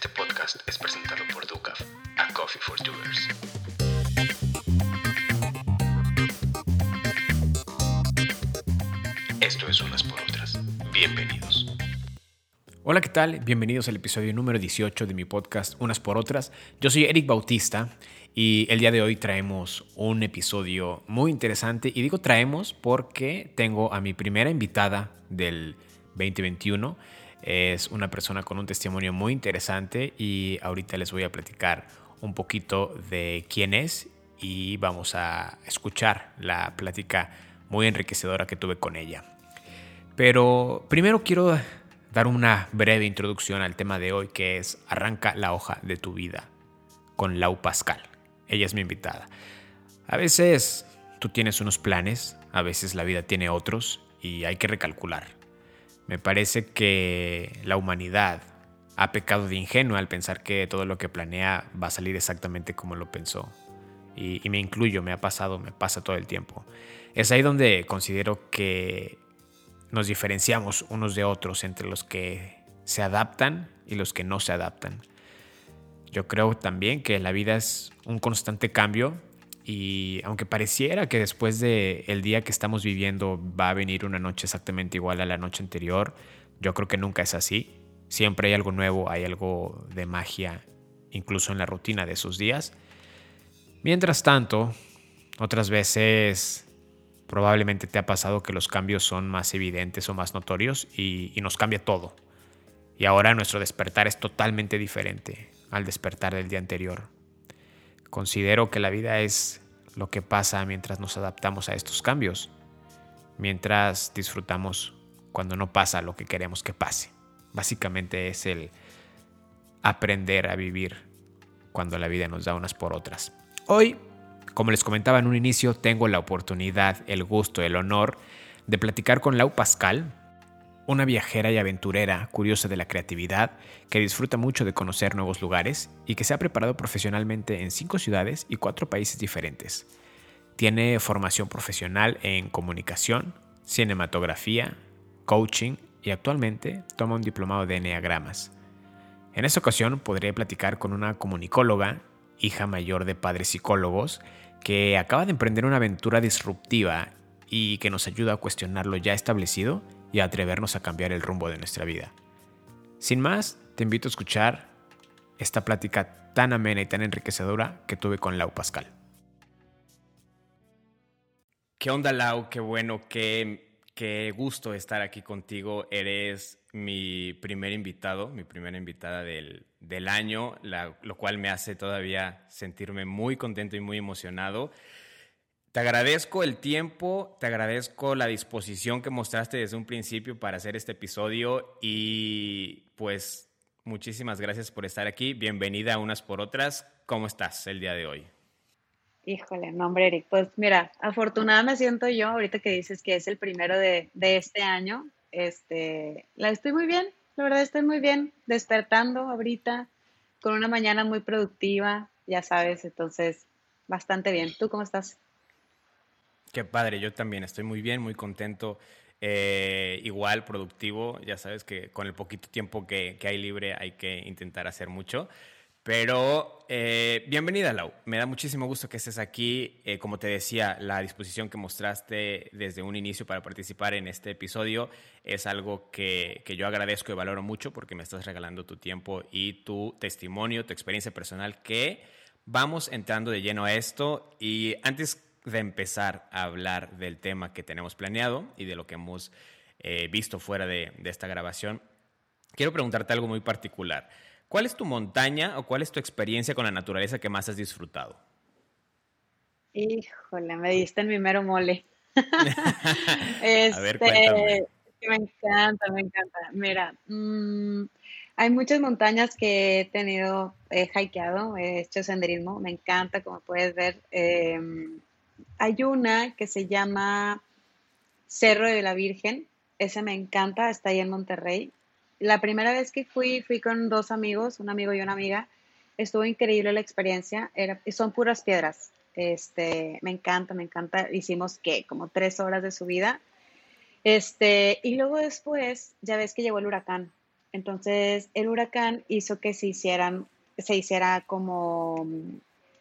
Este podcast es presentado por Ducaf, a Coffee for Doers. Esto es Unas por Otras. Bienvenidos. Hola, ¿qué tal? Bienvenidos al episodio número 18 de mi podcast Unas por Otras. Yo soy Eric Bautista y el día de hoy traemos un episodio muy interesante. Y digo traemos porque tengo a mi primera invitada del 2021. Es una persona con un testimonio muy interesante y ahorita les voy a platicar un poquito de quién es y vamos a escuchar la plática muy enriquecedora que tuve con ella. Pero primero quiero dar una breve introducción al tema de hoy que es Arranca la hoja de tu vida con Lau Pascal. Ella es mi invitada. A veces tú tienes unos planes, a veces la vida tiene otros y hay que recalcular. Me parece que la humanidad ha pecado de ingenuo al pensar que todo lo que planea va a salir exactamente como lo pensó. Y, me incluyo, me ha pasado, me pasa todo el tiempo. Es ahí donde considero que nos diferenciamos unos de otros entre los que se adaptan y los que no se adaptan. Yo creo también que la vida es un constante cambio y aunque pareciera que después del el día que estamos viviendo va a venir una noche exactamente igual a la noche anterior, yo creo que nunca es así. Siempre hay algo nuevo, hay algo de magia, incluso en la rutina de esos días. Mientras tanto, otras veces probablemente te ha pasado que los cambios son más evidentes o más notorios y, y nos cambia todo. Y ahora nuestro despertar es totalmente diferente al despertar del día anterior. Considero que la vida es lo que pasa mientras nos adaptamos a estos cambios, mientras disfrutamos cuando no pasa lo que queremos que pase. Básicamente es el aprender a vivir cuando la vida nos da unas por otras. Hoy, como les comentaba en un inicio, tengo la oportunidad, el gusto, el honor de platicar con Lau Pascal, una viajera y aventurera curiosa de la creatividad, que disfruta mucho de conocer nuevos lugares y que se ha preparado profesionalmente en cinco ciudades y cuatro países diferentes. Tiene formación profesional en comunicación, cinematografía, coaching y actualmente toma un diplomado de Enneagramas. En esta ocasión podré platicar con una comunicóloga, hija mayor de padres psicólogos, que acaba de emprender una aventura disruptiva y que nos ayuda a cuestionar lo ya establecido y atrevernos a cambiar el rumbo de nuestra vida. Sin más, te invito a escuchar esta plática tan amena y tan enriquecedora que tuve con Lau Pascal. ¿Qué onda, Lau? Qué bueno, qué, qué gusto estar aquí contigo. Eres mi primer invitado, mi primera invitada del, del año, lo cual me hace todavía sentirme muy contento y muy emocionado. Te agradezco el tiempo, te agradezco la disposición que mostraste desde un principio para hacer este episodio y pues muchísimas gracias por estar aquí. Bienvenida a unas por otras. ¿Cómo estás el día de hoy? Híjole, no, hombre, Eric. Pues mira, afortunada me siento yo ahorita que dices que es el primero de, de este año. Este, la estoy muy bien, la verdad estoy muy bien, despertando ahorita con una mañana muy productiva, ya sabes, entonces bastante bien. ¿Tú cómo estás? Qué padre, yo también estoy muy bien, muy contento. Eh, igual productivo, ya sabes que con el poquito tiempo que, hay libre hay que intentar hacer mucho. Pero eh, bienvenida, Lau. Me da muchísimo gusto que estés aquí. Eh, como te decía, la disposición que mostraste desde un inicio para participar en este episodio es algo que, que, yo agradezco y valoro mucho porque me estás regalando tu tiempo y tu testimonio, tu experiencia personal, que vamos entrando de lleno a esto. Y antes de empezar a hablar del tema que tenemos planeado y de lo que hemos eh, visto fuera de, esta grabación, quiero preguntarte algo muy particular. ¿Cuál es tu montaña o cuál es tu experiencia con la naturaleza que más has disfrutado? Híjole, me diste en mi mero mole. a ver, cuéntame. Este, me encanta, me encanta. Mira, mm, hay muchas montañas que he tenido, he hikeado, he hecho senderismo, me encanta, como puedes ver. Em, hay una que se llama Cerro de la Virgen, esa me encanta, está ahí en Monterrey. La primera vez que fui, fui con dos amigos, un amigo y una amiga. Estuvo increíble la experiencia, son puras piedras. Este, me encanta, me encanta. Hicimos que como tres horas de subida. Este, y luego después, ya ves que llegó el huracán. Entonces, el huracán hizo que se hicieran, se hiciera como,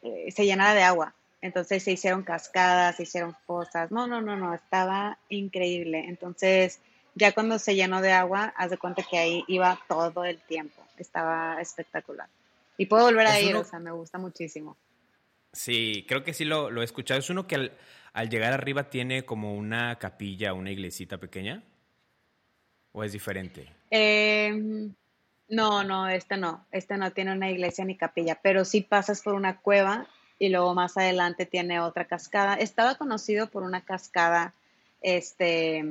eh, se llenara de agua. Entonces se hicieron cascadas, se hicieron fosas. No, no, no, no, estaba increíble. Entonces, ya cuando se llenó de agua, haz de cuenta que ahí iba todo el tiempo. Estaba espectacular. Y puedo volver a ir, o sea, me gusta muchísimo. Sí, creo que sí lo, lo he escuchado. Es uno que al, llegar arriba tiene como una capilla, una iglesita pequeña. ¿O es diferente? Em, no, no, este no. Este no tiene una iglesia ni capilla, pero sí pasas por una cueva y luego más adelante tiene otra cascada. Estaba conocido por una cascada, este,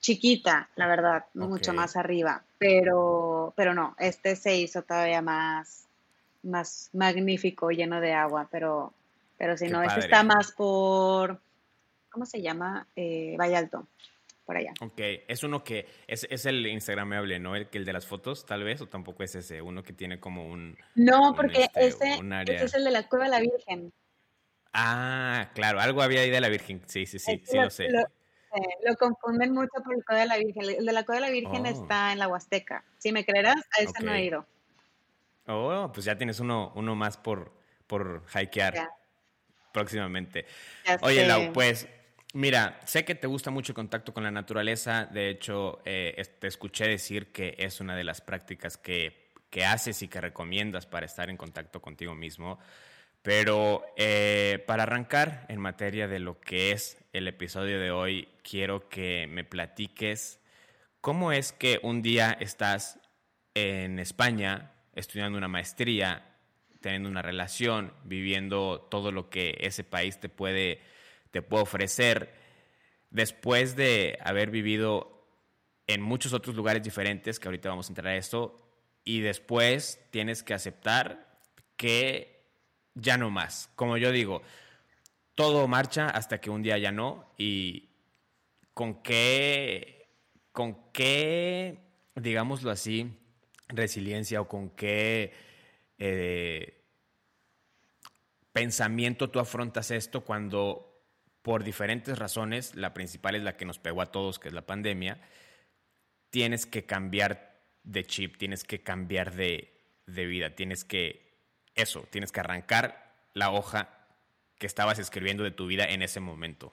chiquita, la verdad, mucho más arriba, pero, pero no, este se hizo todavía más, más magnífico, lleno de agua, pero, pero si no, este está más por, ¿cómo se llama? Eh, Valle Alto, por allá. Ok, es uno que, es, es el Instagramable, ¿no? El, el de las fotos, tal vez, o tampoco es ese, uno que tiene como un... No, porque este, ese, es el de la Cueva de la Virgen. Ah, claro, algo había ahí de la Virgen, sí, sí, sí, sí lo, sé. lo confunden mucho por el Cueva de la Virgen. El de la Cueva de la Virgen oh. está en la Huasteca. Si me creerás, a ese no he ido. Oh, pues ya tienes uno, uno más por, por hikear próximamente. Oye, Lau, pues mira, sé que te gusta mucho el contacto con la naturaleza. De hecho, eh, te escuché decir que es una de las prácticas que, que, haces y que recomiendas para estar en contacto contigo mismo. Pero eh, para arrancar en materia de lo que es el episodio de hoy, quiero que me platiques cómo es que un día estás en España estudiando una maestría, teniendo una relación, viviendo todo lo que ese país te puede, te puede ofrecer, después de haber vivido en muchos otros lugares diferentes, que ahorita vamos a entrar a esto, y después tienes que aceptar que ya no más. Como yo digo, todo marcha hasta que un día ya no, y con qué, con qué, digámoslo así, resiliencia o con qué eh, pensamiento tú afrontas esto cuando por diferentes razones, la principal es la que nos pegó a todos, que es la pandemia, tienes que cambiar de chip, tienes que cambiar de, de vida, tienes que, eso, tienes que arrancar la hoja que estabas escribiendo de tu vida en ese momento.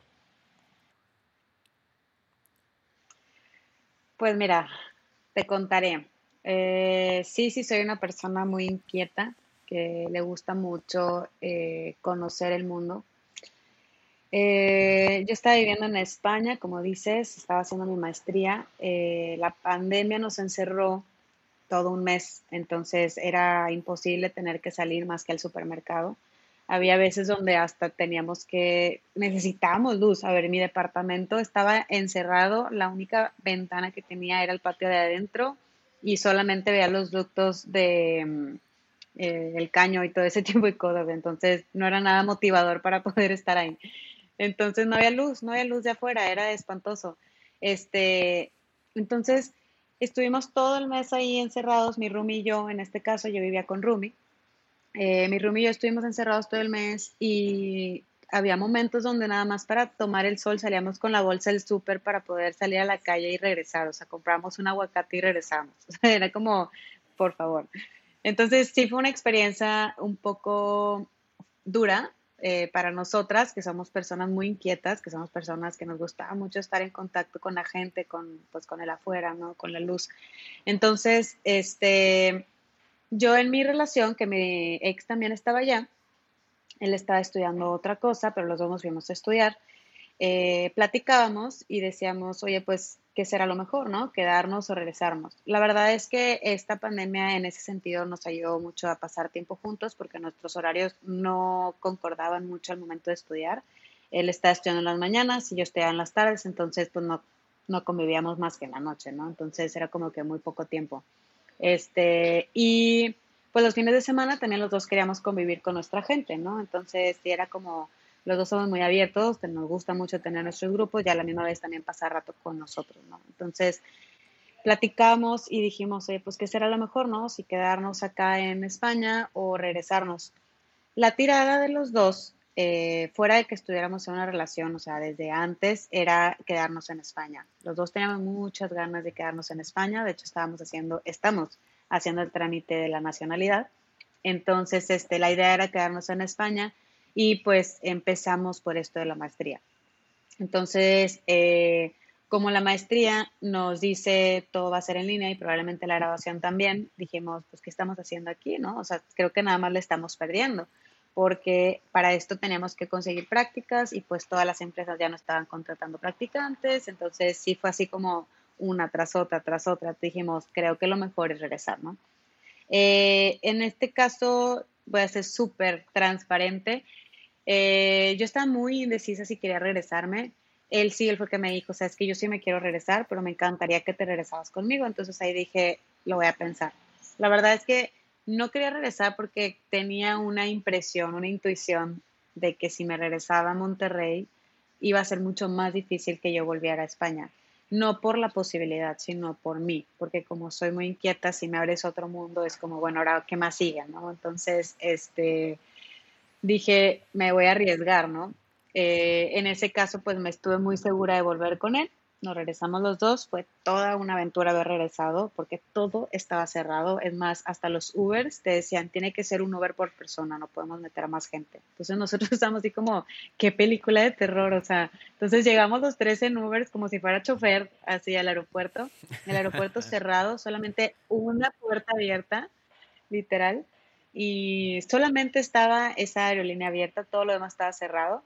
Pues mira, te contaré. Eh, sí, sí, soy una persona muy inquieta, que le gusta mucho eh, conocer el mundo. Eh, yo estaba viviendo en España, como dices, estaba haciendo mi maestría. la pandemia nos encerró todo un mes, entonces era imposible tener que salir más que al supermercado. Había veces donde hasta teníamos que, necesitábamos luz. A ver, mi departamento estaba encerrado, la única ventana que tenía era el patio de adentro y solamente veía los ductos de mm, eh, el caño y todo ese tipo de cosas, entonces no era nada motivador para poder estar ahí. Entonces no había luz, no había luz de afuera, era espantoso. Este, entonces estuvimos todo el mes ahí encerrados, mi Rumi y yo, en este caso yo vivía con Rumi. Eh, mi Rumi y yo estuvimos encerrados todo el mes y había momentos donde nada más para tomar el sol salíamos con la bolsa del súper para poder salir a la calle y regresar, o sea, compramos un aguacate y regresamos. era como, por favor. Entonces sí fue una experiencia un poco dura eh, para nosotras, que somos personas muy inquietas, que somos personas que nos gustaba mucho estar en contacto con la gente, con, pues, con el afuera, ¿no? Con la luz. Entonces, este, yo en mi relación, que mi ex también estaba allá, él estaba estudiando otra cosa, pero los dos nos fuimos a estudiar. Eh, platicábamos y decíamos, oye, pues, ¿qué será lo mejor, no? Quedarnos o regresarnos. La verdad es que esta pandemia en ese sentido nos ayudó mucho a pasar tiempo juntos porque nuestros horarios no concordaban mucho al momento de estudiar. Él estaba estudiando en las mañanas y yo estudiaba en las tardes, entonces pues no, no convivíamos más que en la noche, ¿no? Entonces era como que muy poco tiempo. Este, y pues los fines de semana también los dos queríamos convivir con nuestra gente, ¿no? Entonces, era como, los dos somos muy abiertos, nos gusta mucho tener nuestros grupos y a la misma vez también pasar rato con nosotros, ¿no? Entonces, platicamos y dijimos, oye, pues, ¿qué será lo mejor, no? Si quedarnos acá en España o regresarnos. La tirada de los dos eh, fuera de que estuviéramos en una relación, o sea, desde antes era quedarnos en España. Los dos teníamos muchas ganas de quedarnos en España, de hecho estábamos haciendo, estamos haciendo el trámite de la nacionalidad. Entonces, este, la idea era quedarnos en España y pues empezamos por esto de la maestría. Entonces, eh, como la maestría nos dice todo va a ser en línea y probablemente la grabación también, dijimos, pues, ¿qué estamos haciendo aquí? ¿No? O sea, creo que nada más le estamos perdiendo, porque para esto teníamos que conseguir prácticas y pues todas las empresas ya no estaban contratando practicantes, entonces sí fue así como una tras otra, tras otra, dijimos, creo que lo mejor es regresar, ¿no? Eh, en este caso, voy a ser súper transparente. Eh, yo estaba muy indecisa si quería regresarme él sí, él fue que me dijo, o sea, es que yo sí me quiero regresar, pero me encantaría que te regresabas conmigo. Entonces ahí dije, lo voy a pensar. La verdad es que no quería regresar porque tenía una impresión, una intuición de que si me regresaba a Monterrey iba a ser mucho más difícil que yo volviera a España. No por la posibilidad, sino por mí, porque como soy muy inquieta, si me abres otro mundo es como, bueno, ahora qué más sigue, ¿no? Entonces, este, dije, me voy a arriesgar, ¿no? Eh, en ese caso, pues me estuve muy segura de volver con él. Nos regresamos los dos. Fue toda una aventura haber regresado porque todo estaba cerrado. Es más, hasta los Ubers te decían, tiene que ser un Uber por persona, no podemos meter a más gente. Entonces nosotros estamos así como, qué película de terror. O sea, entonces llegamos los tres en Ubers como si fuera chofer así al aeropuerto. El aeropuerto cerrado, solamente una puerta abierta, literal. Y solamente estaba esa aerolínea abierta, todo lo demás estaba cerrado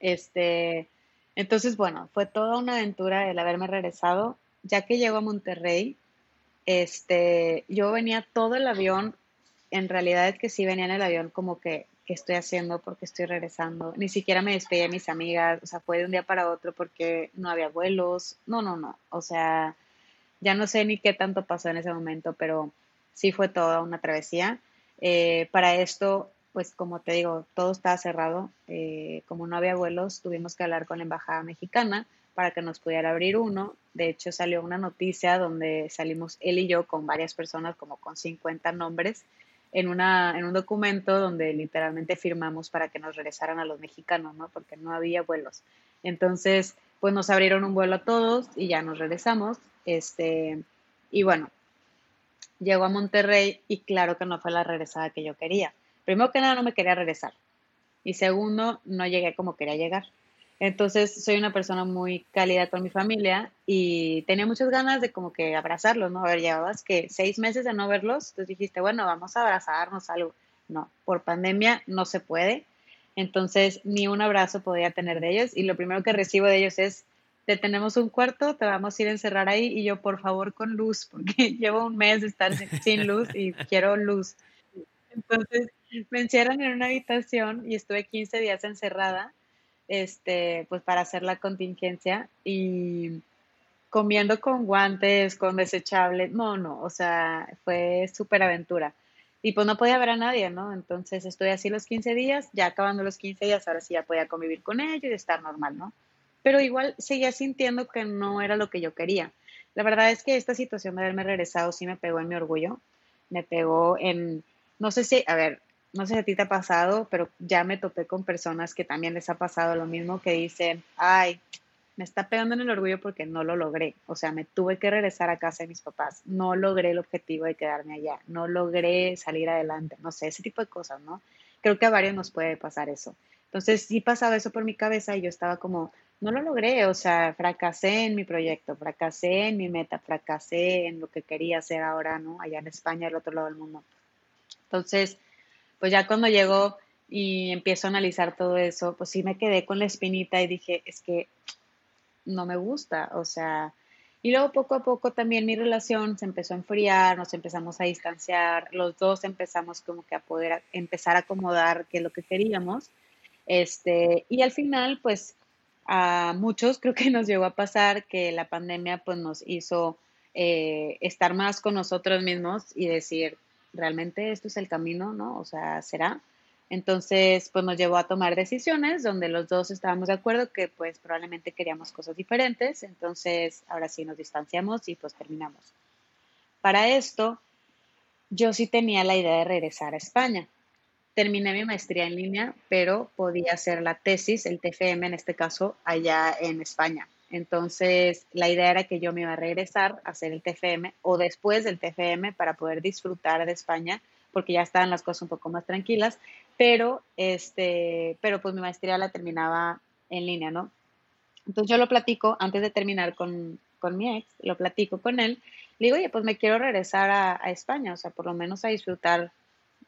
este, entonces, bueno, fue toda una aventura el haberme regresado. Ya que llego a Monterrey, este, yo venía todo el avión, en realidad es que sí venía en el avión como que, ¿qué estoy haciendo? porque estoy regresando? Ni siquiera me despedí de mis amigas, o sea, fue de un día para otro porque no había vuelos, no, no, no, o sea, ya no sé ni qué tanto pasó en ese momento, pero sí fue toda una travesía. Eh, para esto pues como te digo, todo estaba cerrado. Eh, como no había vuelos, tuvimos que hablar con la embajada mexicana para que nos pudiera abrir uno. De hecho, salió una noticia donde salimos él y yo con varias personas, como con 50 nombres, en, una, en un documento donde literalmente firmamos para que nos regresaran a los mexicanos, ¿no? Porque no había vuelos. Entonces, pues nos abrieron un vuelo a todos y ya nos regresamos. Este, y bueno, llegó a Monterrey y claro que no fue la regresada que yo quería primero que nada no me quería regresar y segundo no llegué como quería llegar. Entonces soy una persona muy cálida con mi familia y tenía muchas ganas de como que abrazarlos, ¿no? A ver, llevabas que seis meses de no verlos, entonces dijiste, bueno, vamos a abrazarnos algo. No, por pandemia no se puede, entonces ni un abrazo podía tener de ellos y lo primero que recibo de ellos es, te tenemos un cuarto, te vamos a ir a encerrar ahí y yo por favor con luz, porque llevo un mes de estar sin luz y quiero luz. Entonces me encierran en una habitación y estuve 15 días encerrada, este, pues para hacer la contingencia y comiendo con guantes, con desechables, no, no, o sea, fue súper aventura. Y pues no podía ver a nadie, ¿no? Entonces estuve así los 15 días, ya acabando los 15 días, ahora sí ya podía convivir con ellos y estar normal, ¿no? Pero igual seguía sintiendo que no era lo que yo quería. La verdad es que esta situación de haberme regresado sí me pegó en mi orgullo, me pegó en, no sé si, a ver, no sé si a ti te ha pasado, pero ya me topé con personas que también les ha pasado lo mismo, que dicen, ay, me está pegando en el orgullo porque no lo logré. O sea, me tuve que regresar a casa de mis papás. No logré el objetivo de quedarme allá. No logré salir adelante. No sé, ese tipo de cosas, ¿no? Creo que a varios nos puede pasar eso. Entonces, sí pasaba eso por mi cabeza y yo estaba como, no lo logré. O sea, fracasé en mi proyecto, fracasé en mi meta, fracasé en lo que quería hacer ahora, ¿no? Allá en España, al otro lado del mundo. Entonces, pues ya cuando llegó y empiezo a analizar todo eso, pues sí me quedé con la espinita y dije, es que no me gusta, o sea, y luego poco a poco también mi relación se empezó a enfriar, nos empezamos a distanciar, los dos empezamos como que a poder empezar a acomodar qué es lo que queríamos, este, y al final pues a muchos creo que nos llegó a pasar que la pandemia pues nos hizo eh, estar más con nosotros mismos y decir, realmente esto es el camino, ¿no? O sea, será. Entonces, pues nos llevó a tomar decisiones donde los dos estábamos de acuerdo que pues probablemente queríamos cosas diferentes. Entonces, ahora sí nos distanciamos y pues terminamos. Para esto, yo sí tenía la idea de regresar a España. Terminé mi maestría en línea, pero podía hacer la tesis, el TFM en este caso, allá en España. Entonces, la idea era que yo me iba a regresar a hacer el TFM o después del TFM para poder disfrutar de España, porque ya estaban las cosas un poco más tranquilas, pero, este, pero pues mi maestría la terminaba en línea, ¿no? Entonces yo lo platico antes de terminar con, con mi ex, lo platico con él, le digo, oye, pues me quiero regresar a, a España, o sea, por lo menos a disfrutar,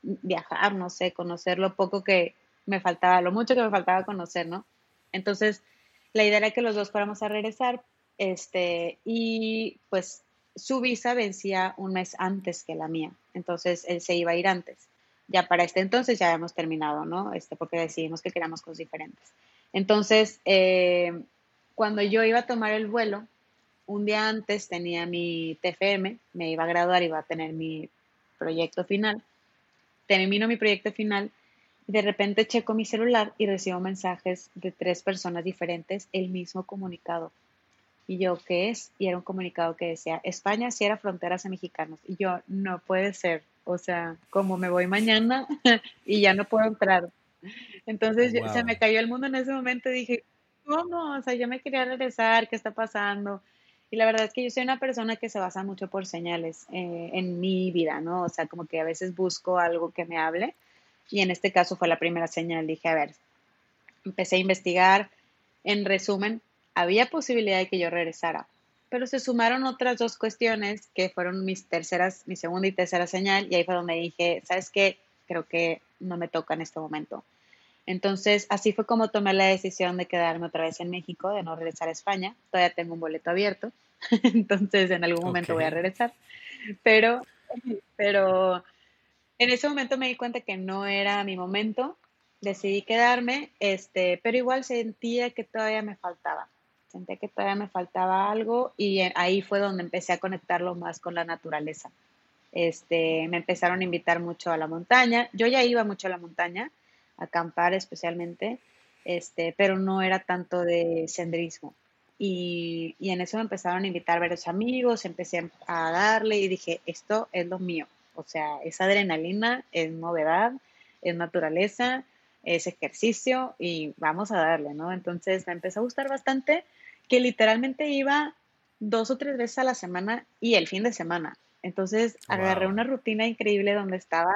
viajar, no sé, conocer lo poco que me faltaba, lo mucho que me faltaba conocer, ¿no? Entonces, la idea era que los dos fuéramos a regresar, este, y pues su visa vencía un mes antes que la mía, entonces él se iba a ir antes. Ya para este entonces ya habíamos terminado, ¿no? Este, porque decidimos que queríamos cosas diferentes. Entonces, eh, cuando yo iba a tomar el vuelo, un día antes tenía mi TFM, me iba a graduar, iba a tener mi proyecto final. Termino mi proyecto final de repente checo mi celular y recibo mensajes de tres personas diferentes, el mismo comunicado. Y yo, ¿qué es? Y era un comunicado que decía, España cierra fronteras a mexicanos. Y yo, no puede ser. O sea, como me voy mañana y ya no puedo entrar. Entonces se me cayó el mundo en ese momento y dije, ¿cómo? O sea, yo me quería regresar, ¿qué está pasando? Y la verdad es que yo soy una persona que se basa mucho por señales eh, en mi vida, ¿no? O sea, como que a veces busco algo que me hable y en este caso fue la primera señal. Dije, a ver, empecé a investigar. En resumen, había posibilidad de que yo regresara, pero se sumaron otras dos cuestiones que fueron mis terceras, mi segunda y tercera señal, y ahí fue donde dije, ¿sabes qué? Creo que no me toca en este momento. Entonces, así fue como tomé la decisión de quedarme otra vez en México, de no regresar a España. Todavía tengo un boleto abierto, entonces en algún momento voy a regresar. Pero, pero en ese momento me di cuenta que no era mi momento, decidí quedarme, este, pero igual sentía que todavía me faltaba, sentía que todavía me faltaba algo y ahí fue donde empecé a conectarlo más con la naturaleza. Este, me empezaron a invitar mucho a la montaña, yo ya iba mucho a la montaña, acampar especialmente, este, pero no era tanto de senderismo. Y, y en eso me empezaron a invitar varios amigos, empecé a darle y dije, esto es lo mío, o sea, es adrenalina, es novedad, es naturaleza, es ejercicio y vamos a darle, ¿no? Entonces me empezó a gustar bastante que literalmente iba dos o tres veces a la semana y el fin de semana. Entonces agarré una rutina increíble donde estaba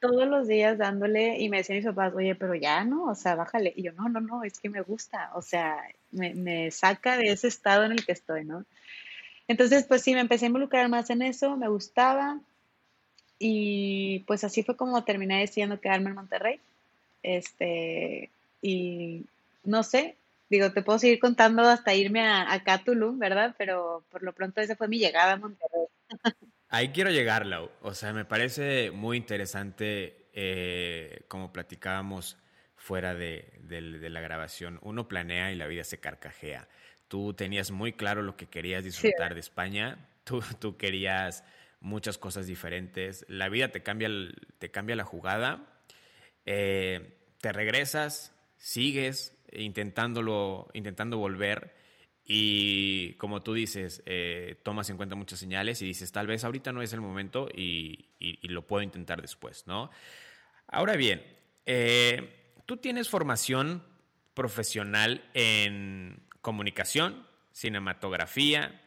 todos los días dándole y me decían mis papás, oye, pero ya no, o sea, bájale. Y yo, no, no, no, es que me gusta, o sea, me, me saca de ese estado en el que estoy, ¿no? Entonces, pues sí, me empecé a involucrar más en eso, me gustaba, y pues así fue como terminé decidiendo quedarme en Monterrey. Este, y no sé, digo, te puedo seguir contando hasta irme a, a Tulum, ¿verdad? Pero por lo pronto esa fue mi llegada a Monterrey. Ahí quiero llegar, Lau. O sea, me parece muy interesante, eh, como platicábamos fuera de, la grabación. Uno planea y la vida se carcajea. Tú tenías muy claro lo que querías disfrutar de España. Tú, tú querías muchas cosas diferentes. La vida te cambia, te cambia la jugada. Eh, te regresas, sigues intentándolo, intentando volver y como tú dices, eh, tomas en cuenta muchas señales y dices, tal vez ahorita no es el momento y, lo puedo intentar después, ¿no? Ahora bien, eh, tú tienes formación profesional en comunicación, cinematografía,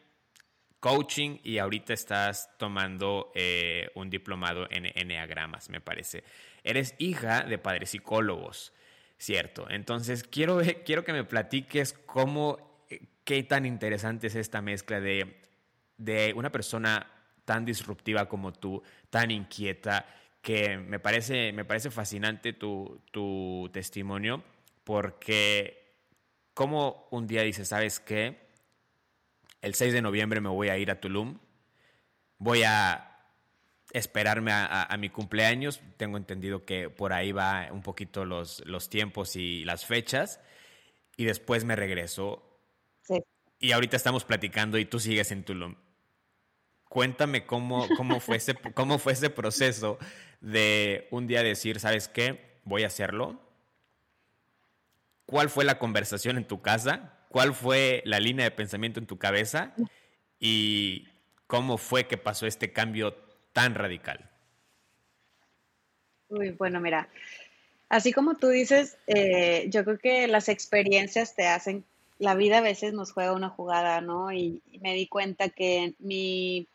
coaching y ahorita estás tomando eh, un diplomado en Enneagramas, me parece. Eres hija de padres psicólogos, ¿cierto? Entonces, quiero, quiero que me platiques cómo, qué tan interesante es esta mezcla de, de una persona tan disruptiva como tú, tan inquieta, que me parece, me parece fascinante tu, tu testimonio, porque como un día dices, ¿sabes qué? El 6 de noviembre me voy a ir a Tulum. Voy a esperarme a, mi cumpleaños. Tengo entendido que por ahí va un poquito los, los tiempos y las fechas. Y después me regreso. Y ahorita estamos platicando y tú sigues en Tulum. Cuéntame cómo, cómo, fue ese, cómo fue ese proceso de un día decir, ¿sabes qué? Voy a hacerlo. ¿Cuál fue la conversación en tu casa? ¿Cuál fue la línea de pensamiento en tu cabeza y cómo fue que pasó este cambio tan radical? Uy, bueno, mira, así como tú dices, eh, yo creo que las experiencias te hacen, la vida a veces nos juega una jugada, ¿no? Y, me di cuenta que mi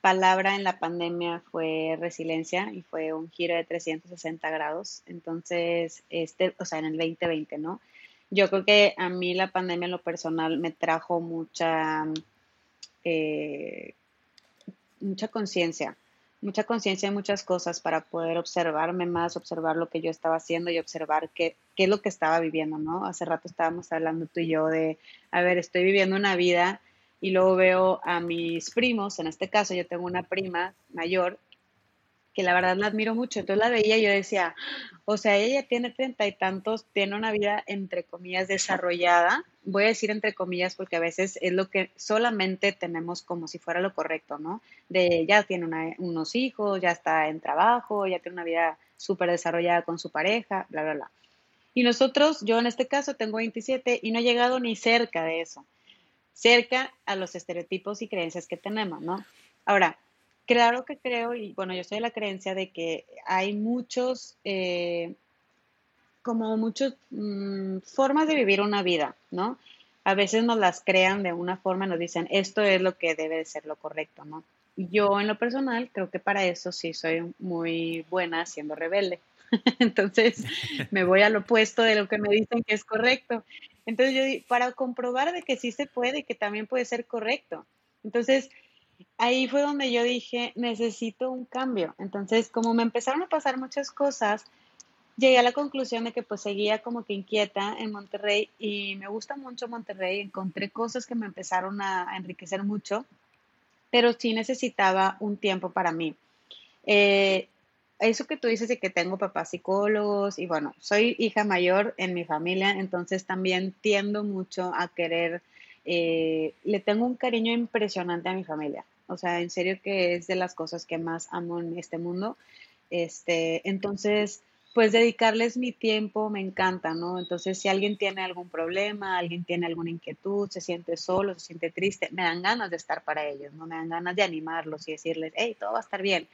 palabra en la pandemia fue resiliencia y fue un giro de 360 grados. Entonces, este, o sea, en el 2020, ¿no? Yo creo que a mí la pandemia en lo personal me trajo mucha, eh, mucha conciencia, mucha conciencia de muchas cosas para poder observarme más, observar lo que yo estaba haciendo y observar qué, qué es lo que estaba viviendo, ¿no? Hace rato estábamos hablando tú y yo de, a ver, estoy viviendo una vida y luego veo a mis primos, en este caso yo tengo una prima mayor que la verdad la admiro mucho, entonces la veía y yo decía, o sea, ella tiene treinta y tantos, tiene una vida entre comillas desarrollada, voy a decir entre comillas porque a veces es lo que solamente tenemos como si fuera lo correcto, ¿no? De ya tiene unos hijos, ya está en trabajo, ya tiene una vida súper desarrollada con su pareja, bla, bla, bla. Y nosotros, yo en este caso tengo 27 y no he llegado ni cerca de eso cerca a los estereotipos y creencias que tenemos, ¿no? Ahora, claro que creo, y bueno, yo soy de la creencia de que hay muchos, eh, como muchas mm, formas de vivir una vida, ¿no? A veces nos las crean de una forma, nos dicen, esto es lo que debe de ser lo correcto, ¿no? Yo en lo personal creo que para eso sí soy muy buena siendo rebelde. Entonces me voy al opuesto de lo que me dicen que es correcto. Entonces yo, para comprobar de que sí se puede y que también puede ser correcto. Entonces, ahí fue donde yo dije, necesito un cambio. Entonces, como me empezaron a pasar muchas cosas, llegué a la conclusión de que pues seguía como que inquieta en Monterrey y me gusta mucho Monterrey, encontré cosas que me empezaron a, enriquecer mucho, pero sí necesitaba un tiempo para mí. Eh, eso que tú dices de que tengo papás psicólogos y bueno, soy hija mayor en mi familia, entonces también tiendo mucho a querer, eh, le tengo un cariño impresionante a mi familia. O sea, en serio que es de las cosas que más amo en este mundo. Este, entonces, pues dedicarles mi tiempo me encanta, ¿no? Entonces, si alguien tiene algún problema, alguien tiene alguna inquietud, se siente solo, se siente triste, me dan ganas de estar para ellos, ¿no? Me dan ganas de animarlos y decirles, hey, todo va a estar bien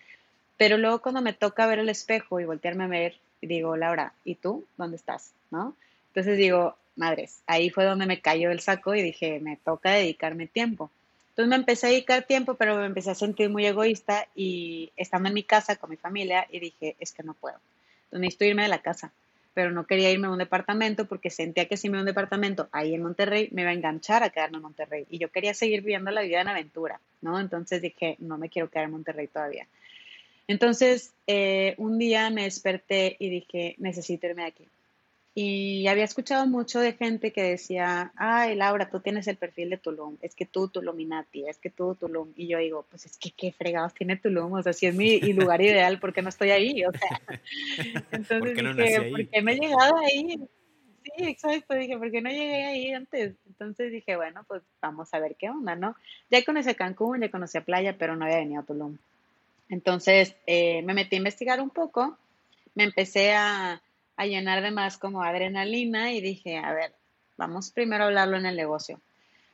pero luego cuando me toca ver el espejo y voltearme a ver, digo, Laura, ¿y tú? ¿Dónde estás? ¿No? Entonces digo, madres, ahí fue donde me cayó el saco y dije, me toca dedicarme tiempo. Entonces me empecé a dedicar tiempo, pero me empecé a sentir muy egoísta y estando en mi casa con mi familia y dije, es que no puedo. Necesito irme de la casa, pero no quería irme a un departamento porque sentía que si me un departamento ahí en Monterrey me iba a enganchar a quedarme en Monterrey y yo quería seguir viviendo la vida en aventura, ¿no? Entonces dije, no me quiero quedar en Monterrey todavía. Entonces, eh, un día me desperté y dije, necesito irme de aquí. Y había escuchado mucho de gente que decía, ay, Laura, tú tienes el perfil de Tulum, es que tú Tuluminati, es que tú Tulum. Y yo digo, pues es que qué fregados tiene Tulum, o sea, si es mi lugar ideal, ¿por qué no estoy ahí? O sea, entonces dije, ¿por qué no he llegado ahí? Sí, exacto, dije, ¿por qué no llegué ahí antes? Entonces dije, bueno, pues vamos a ver qué onda, ¿no? Ya conocí a Cancún, ya conocí a Playa, pero no había venido a Tulum. Entonces eh, me metí a investigar un poco, me empecé a, llenar de más como adrenalina y dije, a ver, vamos primero a hablarlo en el negocio.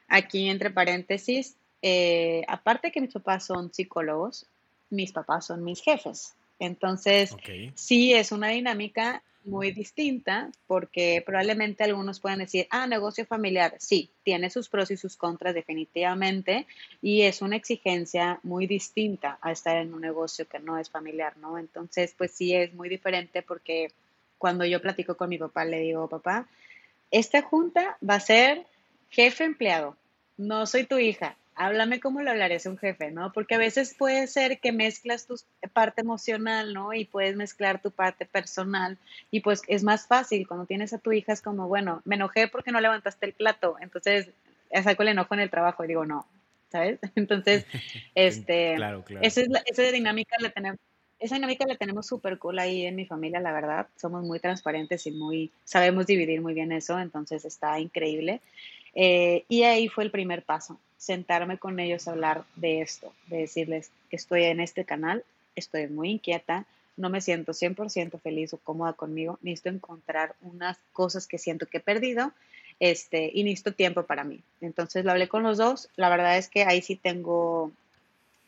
Aquí entre paréntesis, eh, aparte que mis papás son psicólogos, mis papás son mis jefes. Entonces, sí es una dinámica muy distinta porque probablemente algunos puedan decir, ah, negocio familiar, sí, tiene sus pros y sus contras definitivamente y es una exigencia muy distinta a estar en un negocio que no es familiar, ¿no? Entonces, pues sí es muy diferente porque cuando yo platico con mi papá, le digo, papá, esta junta va a ser jefe empleado, no soy tu hija, háblame como le hablarías a un jefe, ¿no? Porque a veces puede ser que mezclas tu parte emocional, ¿no? Y puedes mezclar tu parte personal y pues es más fácil cuando tienes a tu hija es como, bueno, me enojé porque no levantaste el plato, entonces saco el enojo en el trabajo y digo, no, ¿sabes? Entonces, este, claro, claro. Esa, es la, esa dinámica la tenemos. Esa dinámica la tenemos súper cool ahí en mi familia, la verdad. Somos muy transparentes y muy, sabemos dividir muy bien eso, entonces está increíble. Eh, y ahí fue el primer paso, sentarme con ellos a hablar de esto, de decirles estoy en este canal, estoy muy inquieta, no me siento 100% feliz o cómoda conmigo, necesito encontrar unas cosas que siento que he perdido este, y necesito tiempo para mí. Entonces lo hablé con los dos, la verdad es que ahí sí tengo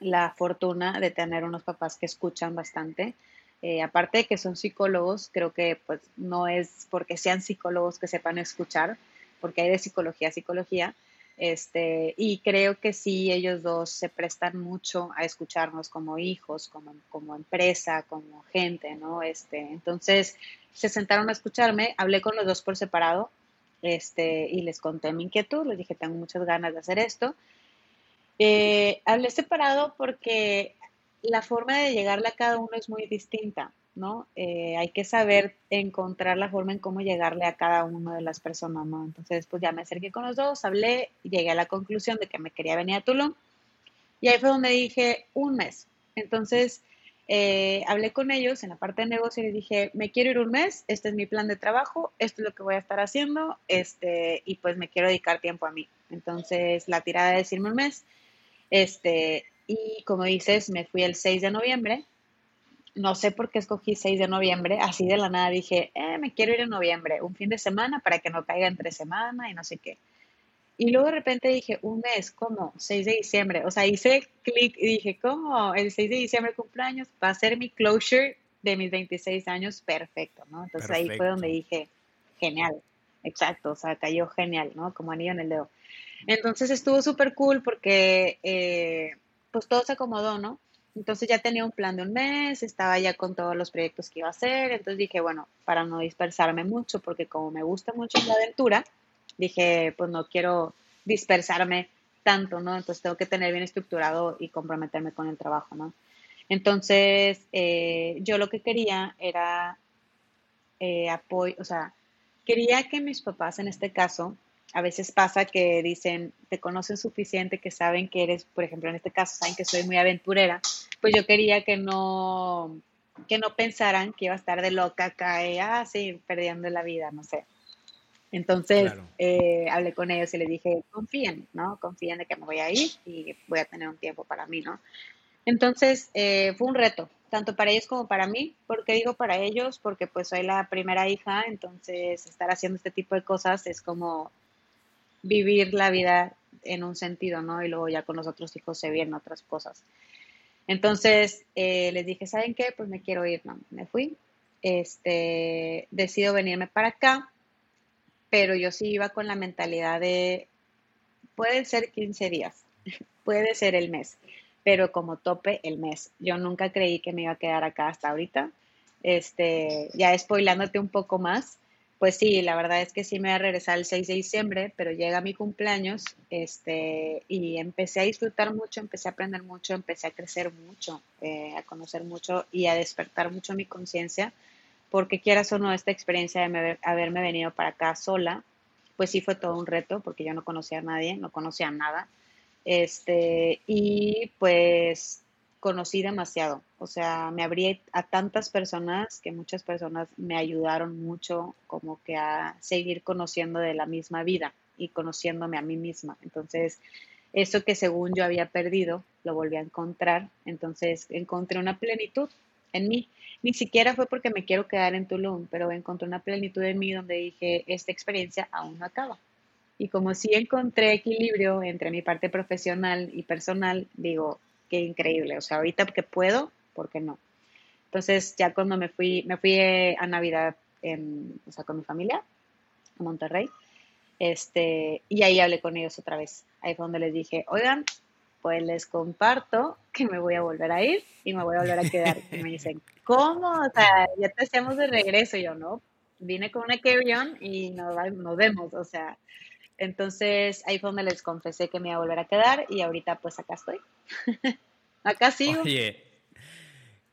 la fortuna de tener unos papás que escuchan bastante. Eh, aparte de que son psicólogos, creo que pues no es porque sean psicólogos que sepan escuchar, porque hay de psicología a psicología. Este, y creo que sí, ellos dos se prestan mucho a escucharnos como hijos, como, como empresa, como gente, ¿no? Este, entonces se sentaron a escucharme, hablé con los dos por separado, este, y les conté mi inquietud, les dije, tengo muchas ganas de hacer esto. Eh, hablé separado porque la forma de llegarle a cada uno es muy distinta, ¿no? Eh, hay que saber encontrar la forma en cómo llegarle a cada una de las personas, ¿no? Entonces, pues ya me acerqué con los dos, hablé llegué a la conclusión de que me quería venir a Tulum. Y ahí fue donde dije, un mes. Entonces, eh, hablé con ellos en la parte de negocio y les dije, me quiero ir un mes, este es mi plan de trabajo, esto es lo que voy a estar haciendo, este, y pues me quiero dedicar tiempo a mí. Entonces, la tirada de decirme un mes, este, y como dices, me fui el 6 de noviembre. No sé por qué escogí 6 de noviembre. Así de la nada dije, eh, me quiero ir en noviembre, un fin de semana para que no caiga entre semana y no sé qué. Y luego de repente dije, un mes, ¿cómo? 6 de diciembre. O sea, hice clic y dije, ¿cómo? El 6 de diciembre cumpleaños va a ser mi closure de mis 26 años, perfecto, ¿no? Entonces ahí fue donde dije, genial, exacto, o sea, cayó genial, ¿no? Como anillo en el dedo. Entonces estuvo súper cool porque eh, pues todo se acomodó, ¿no? Entonces ya tenía un plan de un mes, estaba ya con todos los proyectos que iba a hacer, entonces dije, bueno, para no dispersarme mucho, porque como me gusta mucho la aventura, dije, pues no quiero dispersarme tanto, ¿no? Entonces tengo que tener bien estructurado y comprometerme con el trabajo, ¿no? Entonces, eh, yo lo que quería era eh, apoyo, o sea, quería que mis papás en este caso a veces pasa que dicen, te conocen suficiente, que saben que eres, por ejemplo, en este caso, saben que soy muy aventurera, pues yo quería que no, que no pensaran que iba a estar de loca acá y, ah, sí, perdiendo la vida, no sé. Entonces, eh, hablé con ellos y les dije, confíen, ¿no? Confíen de que me voy a ir y voy a tener un tiempo para mí, ¿no? Entonces, eh, fue un reto, tanto para ellos como para mí. ¿Por qué digo para ellos? Porque pues soy la primera hija, entonces estar haciendo este tipo de cosas es como vivir la vida en un sentido, ¿no? Y luego ya con los otros hijos se vienen otras cosas. Entonces eh, les dije, ¿saben qué? Pues me quiero ir, ¿no? Me fui. Este, decido venirme para acá, pero yo sí iba con la mentalidad de, puede ser 15 días, puede ser el mes, pero como tope el mes. Yo nunca creí que me iba a quedar acá hasta ahorita. Este, ya spoilándote un poco más, pues sí, la verdad es que sí me voy a regresar el 6 de diciembre, pero llega mi cumpleaños este, y empecé a disfrutar mucho, empecé a aprender mucho, empecé a crecer mucho, eh, a conocer mucho y a despertar mucho mi conciencia, porque quieras o no, esta experiencia de haberme venido para acá sola, pues sí fue todo un reto, porque yo no conocía a nadie, no conocía nada. Este, y pues conocí demasiado, o sea, me abrí a tantas personas que muchas personas me ayudaron mucho como que a seguir conociendo de la misma vida y conociéndome a mí misma. Entonces, eso que según yo había perdido, lo volví a encontrar. Entonces, encontré una plenitud en mí. Ni siquiera fue porque me quiero quedar en Tulum, pero encontré una plenitud en mí donde dije, esta experiencia aún no acaba. Y como sí encontré equilibrio entre mi parte profesional y personal, digo, qué increíble. O sea, ahorita que puedo, ¿por qué no? Entonces, ya cuando me fui, me fui eh, a Navidad en, o sea, con mi familia a Monterrey, este, y ahí hablé con ellos otra vez. Ahí fue donde les dije, oigan, pues les comparto que me voy a volver a ir y me voy a volver a quedar. Y me dicen, ¿cómo? O sea, ya te hacemos de regreso. yo, no, vine con una carry y nos, nos vemos. O sea, entonces ahí fue donde les confesé que me iba a volver a quedar y ahorita pues acá estoy. acá sigo. Oye,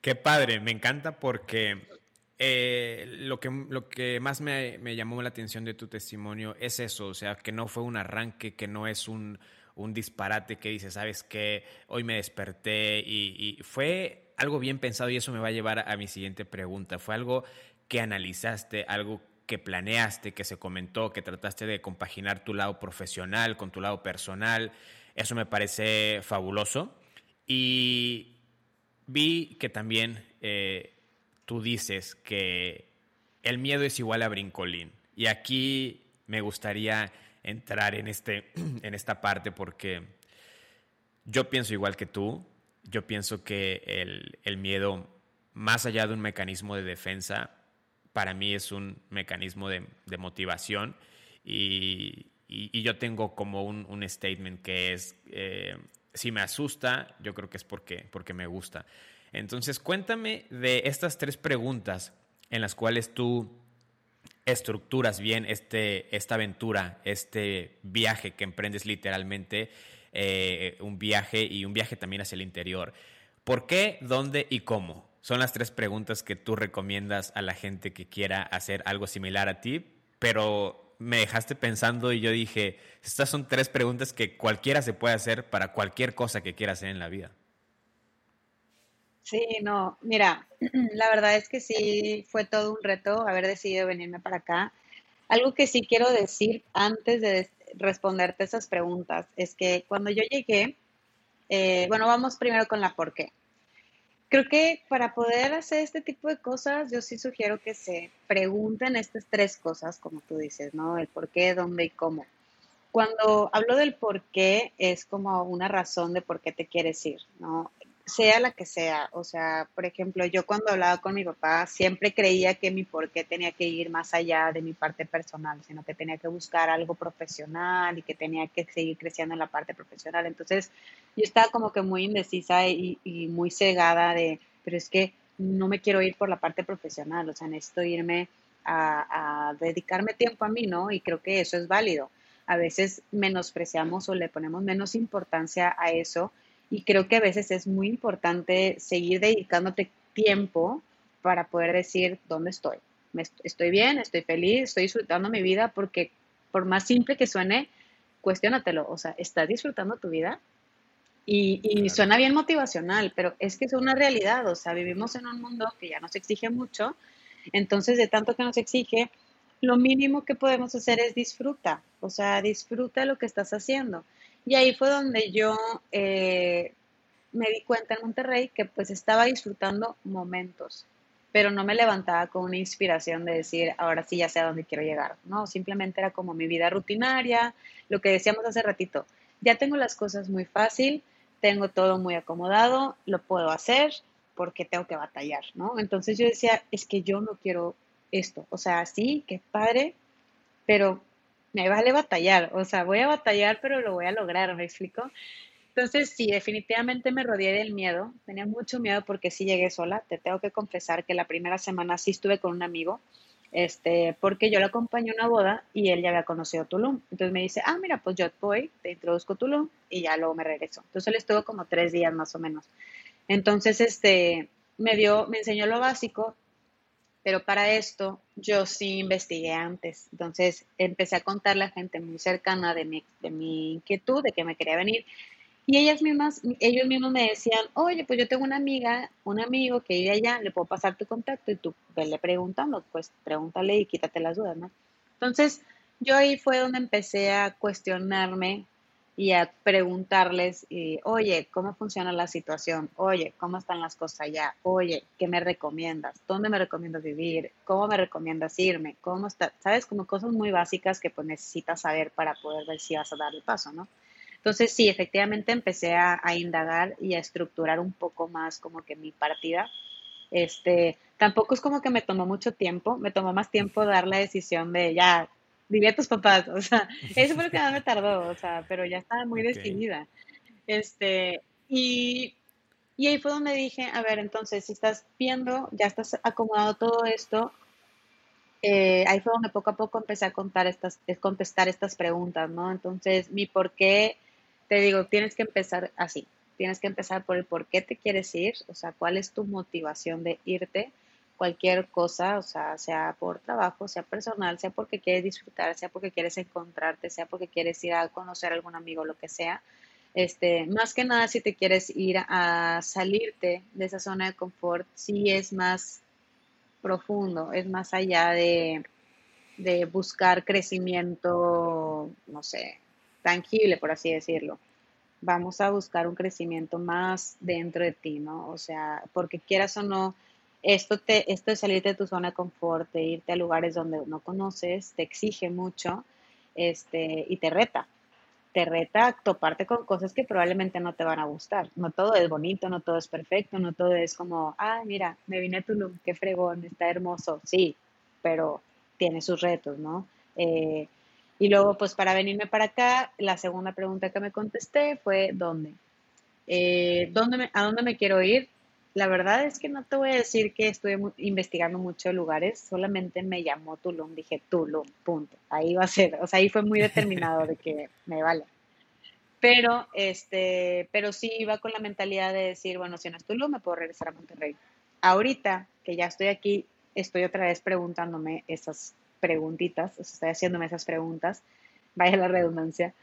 qué padre, me encanta porque eh, lo, que, lo que más me, llamó la atención de tu testimonio es eso, o sea, que no fue un arranque, que no es un, disparate que dice, sabes que hoy me desperté y, y fue algo bien pensado y eso me va a llevar a mi siguiente pregunta. Fue algo que analizaste, algo que planeaste, que se comentó, que trataste de compaginar tu lado profesional con tu lado personal. Eso me parece fabuloso. Y vi que también eh, tú dices que el miedo es igual a brincolín. Y aquí me gustaría entrar en, este, en esta parte porque yo pienso igual que tú. Yo pienso que el, el miedo más allá de un mecanismo de defensa, para mí es un mecanismo de, motivación y, yo tengo como un, statement que es, eh, si me asusta, yo creo que es porque, porque me gusta. Entonces, cuéntame de estas tres preguntas en las cuales tú estructuras bien este, esta aventura, este viaje que emprendes literalmente, eh, un viaje y un viaje también hacia el interior. ¿Por qué, dónde y cómo? Son las tres preguntas que tú recomiendas a la gente que quiera hacer algo similar a ti, pero me dejaste pensando y yo dije, estas son tres preguntas que cualquiera se puede hacer para cualquier cosa que quiera hacer en la vida. Sí, no, mira, la verdad es que sí fue todo un reto haber decidido venirme para acá. Algo que sí quiero decir antes de responderte esas preguntas es que cuando yo llegué, eh, bueno, vamos primero con la por qué. Creo que para poder hacer este tipo de cosas, yo sí sugiero que se pregunten estas tres cosas, como tú dices, ¿no? El por qué, dónde y cómo. Cuando hablo del por qué, es como una razón de por qué te quieres ir, ¿no? Sea la que sea. O sea, por ejemplo, yo cuando hablaba con mi papá siempre creía que mi por qué tenía que ir más allá de mi parte personal, sino que tenía que buscar algo profesional y que tenía que seguir creciendo en la parte profesional. Entonces, yo estaba como que muy indecisa y, muy cegada de, pero es que no me quiero ir por la parte profesional, o sea, necesito irme a, a dedicarme tiempo a mí, ¿no? Y creo que eso es válido. A veces menospreciamos o le ponemos menos importancia a eso y creo que a veces es muy importante seguir dedicándote tiempo para poder decir dónde estoy. estoy bien, estoy feliz, estoy disfrutando mi vida porque por más simple que suene, cuestiónatelo. O sea, ¿estás disfrutando tu vida? Y, suena bien motivacional, pero es que es una realidad. O sea, vivimos en un mundo que ya nos exige mucho. Entonces, de tanto que nos exige, lo mínimo que podemos hacer es disfruta. O sea, disfruta lo que estás haciendo. Y ahí fue donde yo eh, me di cuenta en Monterrey que pues estaba disfrutando momentos, pero no me levantaba con una inspiración de decir, ahora sí ya sé a dónde quiero llegar. No, simplemente era como mi vida rutinaria, lo que decíamos hace ratito, ya tengo las cosas muy fácil, tengo todo muy acomodado, lo puedo hacer porque tengo que batallar, ¿no? Entonces yo decía, es que yo no quiero esto, o sea, sí, qué padre, pero me vale batallar, o sea, voy a batallar, pero lo voy a lograr, ¿me explico? Entonces, sí, definitivamente me rodeé del miedo, tenía mucho miedo porque sí llegué sola, te tengo que confesar que la primera semana sí estuve con un amigo, este, porque yo le acompañé a una boda y él ya había conocido Tulum. Entonces me dice, ah, mira, pues yo voy, te introduzco Tulum y ya luego me regreso. Entonces él estuvo como tres días más o menos. Entonces, este, me dio, me enseñó lo básico pero para esto yo sí investigué antes. Entonces empecé a contarle a gente muy cercana de mi, de mi inquietud, de que me quería venir. Y ellas mismas, ellos mismos me decían, oye, pues yo tengo una amiga, un amigo que vive allá, le puedo pasar tu contacto y tú vele preguntando, pues pregúntale y quítate las dudas, ¿no? Entonces, yo ahí fue donde empecé a cuestionarme y a preguntarles, oye, ¿cómo funciona la situación? Oye, ¿cómo están las cosas allá? Oye, ¿qué me recomiendas? ¿Dónde me recomiendas vivir? ¿Cómo me recomiendas irme? ¿Cómo está? ¿Sabes? Como cosas muy básicas que pues necesitas saber para poder ver si vas a dar el paso, ¿no? Entonces, sí, efectivamente empecé a, a indagar y a estructurar un poco más como que mi partida. Este, tampoco es como que me tomó mucho tiempo, me tomó más tiempo dar la decisión de ya, diría tus papás, o sea, eso fue lo que más me tardó, o sea, pero ya estaba muy decidida. Este, y, y ahí fue donde dije, a ver, entonces, si estás viendo, ya estás acomodado todo esto, eh, ahí fue donde poco a poco empecé a contar estas, contestar estas preguntas, ¿no? Entonces, mi por qué, te digo, tienes que empezar así, tienes que empezar por el por qué te quieres ir, o sea, cuál es tu motivación de irte, cualquier cosa, o sea, sea por trabajo, sea personal, sea porque quieres disfrutar, sea porque quieres encontrarte, sea porque quieres ir a conocer a algún amigo, lo que sea. Este, más que nada, si te quieres ir a salirte de esa zona de confort, sí es más profundo, es más allá de, de buscar crecimiento, no sé, tangible, por así decirlo. Vamos a buscar un crecimiento más dentro de ti, ¿no? O sea, porque quieras o no, esto, te, esto de salirte de tu zona de confort, de irte a lugares donde no conoces, te exige mucho este, y te reta. te reta a toparte con cosas que probablemente no te van a gustar. No todo es bonito, no todo es perfecto, no todo es como, ah, mira, me vine a Tulum, qué fregón, está hermoso. Sí, pero tiene sus retos, ¿no? Eh, y luego, pues para venirme para acá, la segunda pregunta que me contesté fue, ¿dónde? Eh, ¿dónde ¿A dónde me quiero ir? La verdad es que no te voy a decir que estoy investigando muchos lugares, solamente me llamó Tulum, dije Tulum, punto. Ahí va a ser, o sea, ahí fue muy determinado de que me vale. Pero, este, pero sí iba con la mentalidad de decir, bueno, si no es Tulum, me puedo regresar a Monterrey. Ahorita que ya estoy aquí, estoy otra vez preguntándome esas preguntitas, o sea, estoy haciéndome esas preguntas, vaya la redundancia,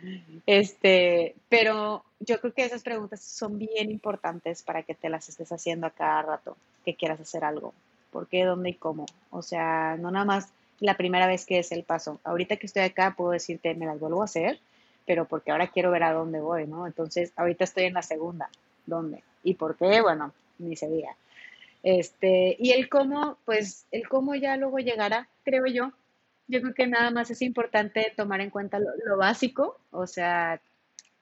este, pero yo creo que esas preguntas son bien importantes para que te las estés haciendo a cada rato que quieras hacer algo. ¿Por qué, dónde y cómo? O sea, no nada más la primera vez que es el paso. Ahorita que estoy acá puedo decirte, me las vuelvo a hacer, pero porque ahora quiero ver a dónde voy, ¿no? Entonces, ahorita estoy en la segunda. ¿Dónde? ¿Y por qué? Bueno, ni se diga. Este, y el cómo, pues el cómo ya luego llegará, creo yo. Yo creo que nada más es importante tomar en cuenta lo básico, o sea,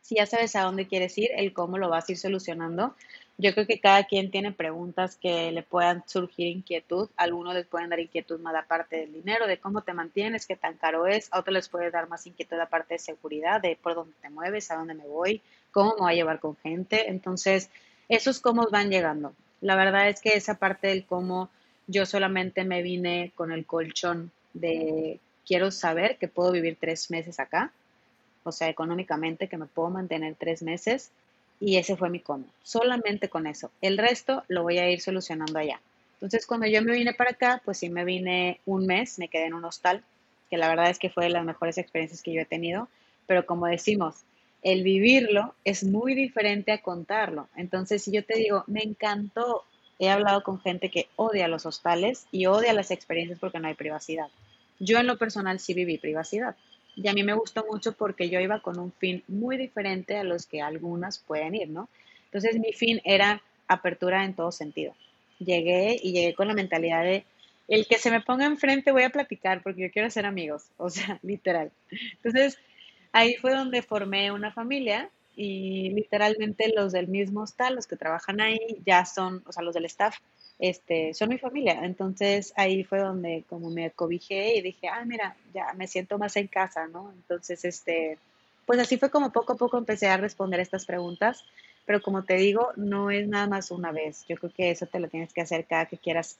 si ya sabes a dónde quieres ir, el cómo lo vas a ir solucionando. Yo creo que cada quien tiene preguntas que le puedan surgir inquietud. algunos les pueden dar inquietud más la parte del dinero, de cómo te mantienes, qué tan caro es. A otros les puede dar más inquietud la parte de seguridad, de por dónde te mueves, a dónde me voy, cómo me voy a llevar con gente. Entonces, esos cómo van llegando. La verdad es que esa parte del cómo yo solamente me vine con el colchón de quiero saber que puedo vivir tres meses acá o sea, económicamente, que me puedo mantener tres meses y ese fue mi cómo. Solamente con eso. El resto lo voy a ir solucionando allá. Entonces, cuando yo me vine para acá, pues sí me vine un mes, me quedé en un hostal, que la verdad es que fue de las mejores experiencias que yo he tenido, pero como decimos, el vivirlo es muy diferente a contarlo. Entonces, si yo te digo, me encantó, he hablado con gente que odia los hostales y odia las experiencias porque no hay privacidad. Yo en lo personal sí viví privacidad. Y a mí me gustó mucho porque yo iba con un fin muy diferente a los que algunas pueden ir, ¿no? Entonces mi fin era apertura en todo sentido. Llegué y llegué con la mentalidad de el que se me ponga enfrente voy a platicar porque yo quiero ser amigos, o sea, literal. Entonces ahí fue donde formé una familia y literalmente los del mismo hostal, los que trabajan ahí, ya son, o sea, los del staff, este, son mi familia. Entonces ahí fue donde como me cobijé y dije, ah, mira, ya me siento más en casa, ¿no? Entonces, este, pues así fue como poco a poco empecé a responder estas preguntas, pero como te digo, no es nada más una vez. Yo creo que eso te lo tienes que hacer cada que quieras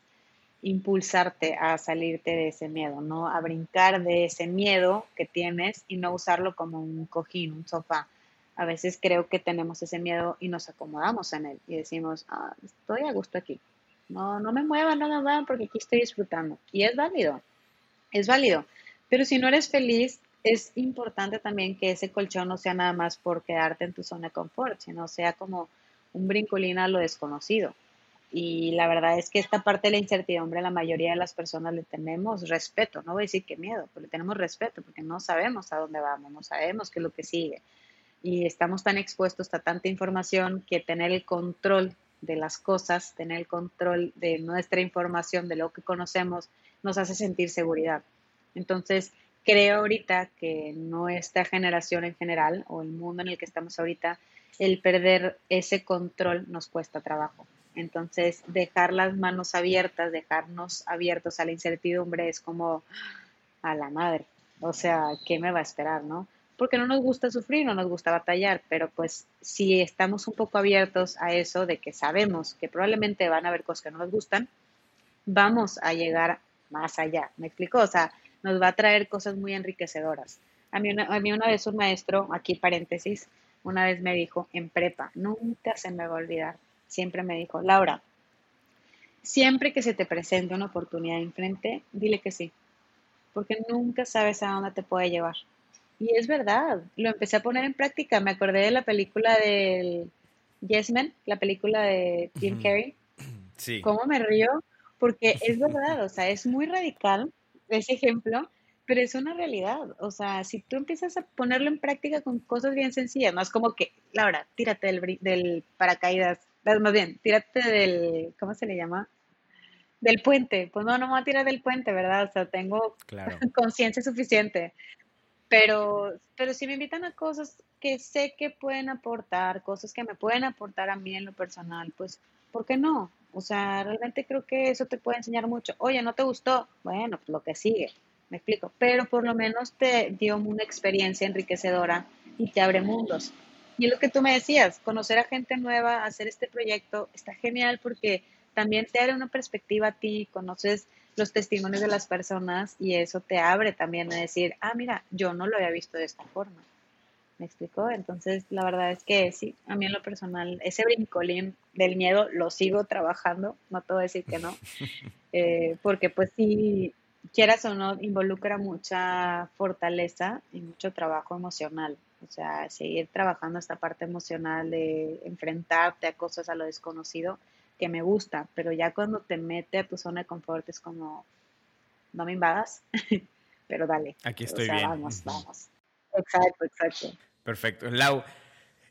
impulsarte a salirte de ese miedo, ¿no? A brincar de ese miedo que tienes y no usarlo como un cojín, un sofá. A veces creo que tenemos ese miedo y nos acomodamos en él y decimos, ah, estoy a gusto aquí, no, no me muevan, no me muevan porque aquí estoy disfrutando. Y es válido, es válido. Pero si no eres feliz, es importante también que ese colchón no sea nada más por quedarte en tu zona de confort, sino sea como un brincolín a lo desconocido. Y la verdad es que esta parte de la incertidumbre la mayoría de las personas le tenemos respeto, no voy a decir que miedo, pero le tenemos respeto porque no sabemos a dónde vamos, no sabemos qué es lo que sigue. Y estamos tan expuestos a tanta información que tener el control de las cosas, tener el control de nuestra información, de lo que conocemos, nos hace sentir seguridad. Entonces, creo ahorita que nuestra generación en general o el mundo en el que estamos ahorita, el perder ese control nos cuesta trabajo. Entonces, dejar las manos abiertas, dejarnos abiertos a la incertidumbre es como a la madre. O sea, ¿qué me va a esperar, no? Porque no nos gusta sufrir, no nos gusta batallar, pero pues si estamos un poco abiertos a eso de que sabemos que probablemente van a haber cosas que no nos gustan, vamos a llegar más allá. ¿Me explico? O sea, nos va a traer cosas muy enriquecedoras. A mí, una, a mí una vez un maestro, aquí paréntesis, una vez me dijo en prepa, nunca se me va a olvidar, siempre me dijo, Laura, siempre que se te presente una oportunidad enfrente, dile que sí, porque nunca sabes a dónde te puede llevar. Y es verdad, lo empecé a poner en práctica. Me acordé de la película del Yes Man, la película de Jim Carrey. Sí. ¿Cómo me río? Porque es verdad, o sea, es muy radical ese ejemplo, pero es una realidad. O sea, si tú empiezas a ponerlo en práctica con cosas bien sencillas, no es como que, Laura, tírate del, del paracaídas, más bien, tírate del, ¿cómo se le llama? Del puente. Pues no, no me voy a tirar del puente, ¿verdad? O sea, tengo conciencia suficiente pero, pero si me invitan a cosas que sé que pueden aportar, cosas que me pueden aportar a mí en lo personal, pues, ¿por qué no? O sea, realmente creo que eso te puede enseñar mucho. Oye, ¿no te gustó? Bueno, pues lo que sigue, me explico. Pero por lo menos te dio una experiencia enriquecedora y te abre mundos. Y lo que tú me decías, conocer a gente nueva, hacer este proyecto, está genial porque también te abre una perspectiva a ti, conoces los testimonios de las personas y eso te abre también a decir, ah, mira, yo no lo había visto de esta forma. ¿Me explicó? Entonces, la verdad es que sí, a mí en lo personal, ese brincolín del miedo lo sigo trabajando, no te voy a decir que no, eh, porque pues sí, quieras o no, involucra mucha fortaleza y mucho trabajo emocional. O sea, seguir trabajando esta parte emocional de enfrentarte a cosas a lo desconocido, que me gusta, pero ya cuando te mete a tu zona de confort es como, no me invadas, pero dale. Aquí estoy bien. Vamos, vamos. Exacto, exacto. Perfecto. Lau,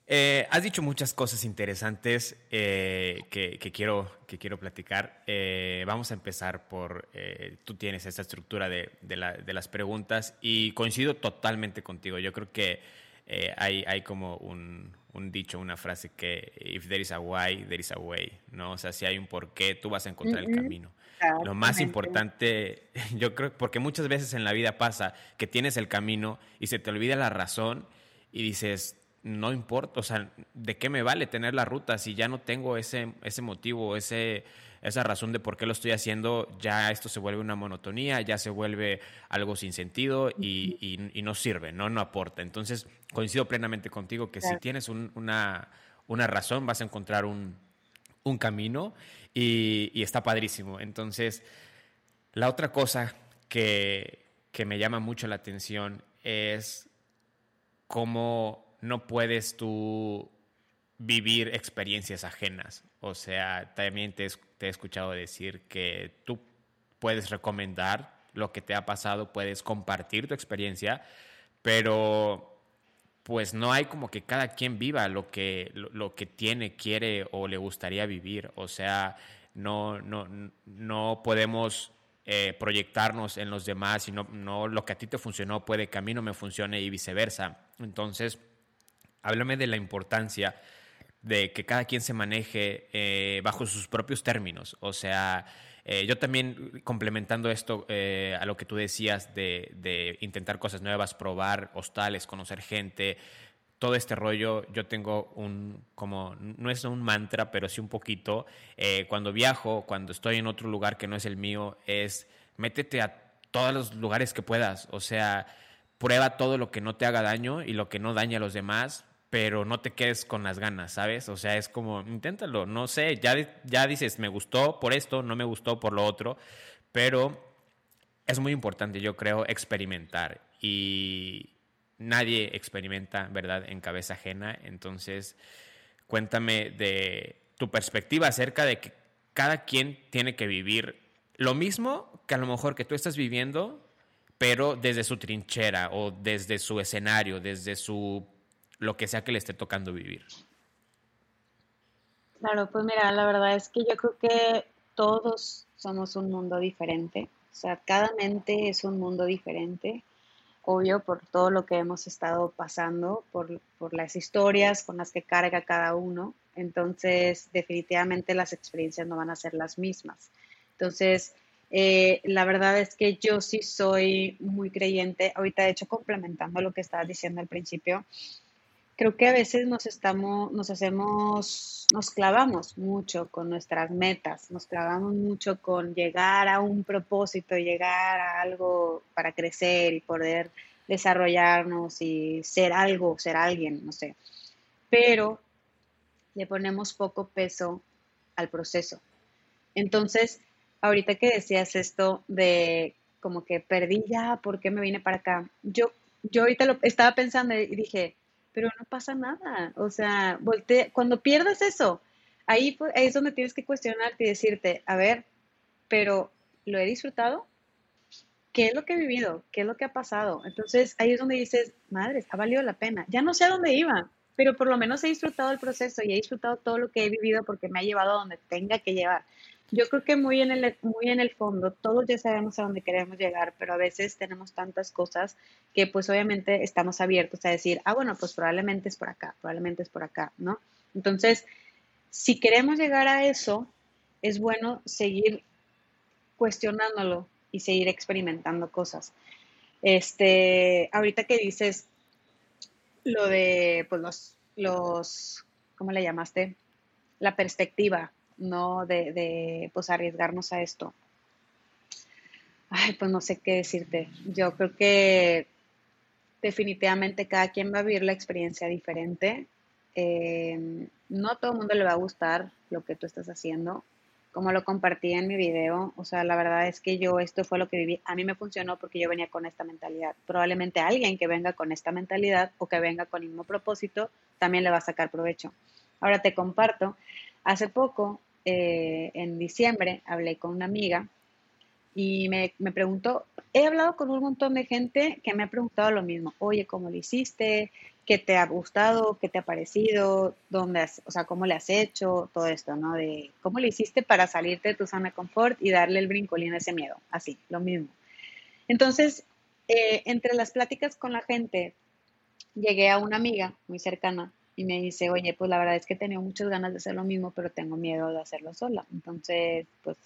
eh, has dicho muchas cosas interesantes eh, que, quiero, que quiero platicar. Eh, vamos a empezar por, tú tienes esta estructura de, de, las preguntas y coincido totalmente contigo. Yo creo que hay, hay como un, un dicho, una frase que if there is a why, there is a way, ¿no? O sea, si hay un porqué, tú vas a encontrar el camino. Lo más importante, yo creo, porque muchas veces en la vida pasa que tienes el camino y se te olvida la razón y dices, no importa, o sea, ¿de qué me vale tener la ruta si ya no tengo ese, ese motivo, ese, esa razón de por qué lo estoy haciendo? Ya esto se vuelve una monotonía, ya se vuelve algo sin sentido y, y, no sirve, ¿no? No aporta. Entonces, coincido plenamente contigo que si tienes una, una, razón, vas a encontrar un, un camino y, y, está padrísimo. Entonces, la otra cosa que, que me llama mucho la atención es cómo no puedes tú vivir experiencias ajenas. O sea, también te, he escuchado decir que tú puedes recomendar lo que te ha pasado, puedes compartir tu experiencia, pero pues no hay como que cada quien viva lo que, lo, que tiene, quiere o le gustaría vivir. O sea, no, no, no podemos eh, proyectarnos en los demás y no, no lo que a ti te funcionó puede que a mí no me funcione y viceversa. Entonces, háblame de la importancia de que cada quien se maneje eh, bajo sus propios términos. O sea, eh, yo también complementando esto eh, a lo que tú decías de, de, intentar cosas nuevas, probar hostales, conocer gente, todo este rollo, yo tengo un, como, no es un mantra, pero sí un poquito, cuando viajo, cuando estoy en otro lugar que no es el mío, es métete a todos los lugares que puedas. O sea, prueba todo lo que no te haga daño y lo que no daña a los demás, pero no te quedes con las ganas, ¿sabes? O sea, es como, inténtalo, no sé, ya, ya dices, me gustó por esto, no me gustó por lo otro, pero es muy importante, yo creo, experimentar y nadie experimenta, ¿verdad?, en cabeza ajena, entonces cuéntame de tu perspectiva acerca de que cada quien tiene que vivir lo mismo que a lo mejor que tú estás viviendo, pero desde su trinchera o desde su escenario, desde su lo que sea que le esté tocando vivir. Claro, pues mira, la verdad es que yo creo que todos somos un mundo diferente, o sea, cada mente es un mundo diferente, obvio por todo lo que hemos estado pasando, por, por las historias con las que carga cada uno, entonces definitivamente las experiencias no van a ser las mismas. Entonces, eh, la verdad es que yo sí soy muy creyente, ahorita de hecho complementando lo que estabas diciendo al principio, creo que a veces nos estamos, nos hacemos, nos clavamos mucho con nuestras metas, nos clavamos mucho con llegar a un propósito, llegar a algo para crecer y poder desarrollarnos y ser algo, ser alguien, no sé. Pero le ponemos poco peso al proceso. Entonces, ahorita que decías esto de como que perdí ya, ¿por qué me vine para acá? Yo, yo ahorita lo estaba pensando y dije, pero no pasa nada. O sea, cuando pierdas eso, ahí, ahí es donde tienes que cuestionarte y decirte, a ver, pero ¿lo he disfrutado? ¿Qué es lo que he vivido? ¿Qué es lo que ha pasado? Entonces ahí es donde dices, madre, ha valido la pena. Ya no sé a dónde iba, pero por lo menos he disfrutado el proceso y he disfrutado todo lo que he vivido porque me ha llevado a donde tenga que llevar. Yo creo que muy en, el, muy en el fondo, todos ya sabemos a dónde queremos llegar, pero a veces tenemos tantas cosas que pues obviamente estamos abiertos a decir, ah, bueno, pues probablemente es por acá, probablemente es por acá, ¿no? Entonces, si queremos llegar a eso, es bueno seguir cuestionándolo y seguir experimentando cosas. Este, ahorita que dices lo de, pues los, los, ¿cómo le llamaste? La perspectiva, ¿no? De, de, pues arriesgarnos a esto. Ay, pues no sé qué decirte. Yo creo que definitivamente cada quien va a vivir la experiencia diferente. Eh, no a todo el mundo le va a gustar lo que tú estás haciendo. Como lo compartí en mi video, o sea, la verdad es que yo esto fue lo que viví. A mí me funcionó porque yo venía con esta mentalidad. Probablemente alguien que venga con esta mentalidad o que venga con el mismo propósito también le va a sacar provecho. Ahora te comparto, hace poco, eh, en diciembre, hablé con una amiga y me, me, preguntó, he hablado con un montón de gente que me ha preguntado lo mismo, oye, ¿cómo lo hiciste? ¿Qué te ha gustado? ¿Qué te ha parecido? ¿Dónde o sea, cómo le has hecho? Todo esto, ¿no? De cómo le hiciste para salirte de tu zona de confort y darle el brincolín a ese miedo, así, lo mismo. Entonces, eh, entre las pláticas con la gente, llegué a una amiga muy cercana y me dice, oye, pues la verdad es que he tenido muchas ganas de hacer lo mismo, pero tengo miedo de hacerlo sola. Entonces, pues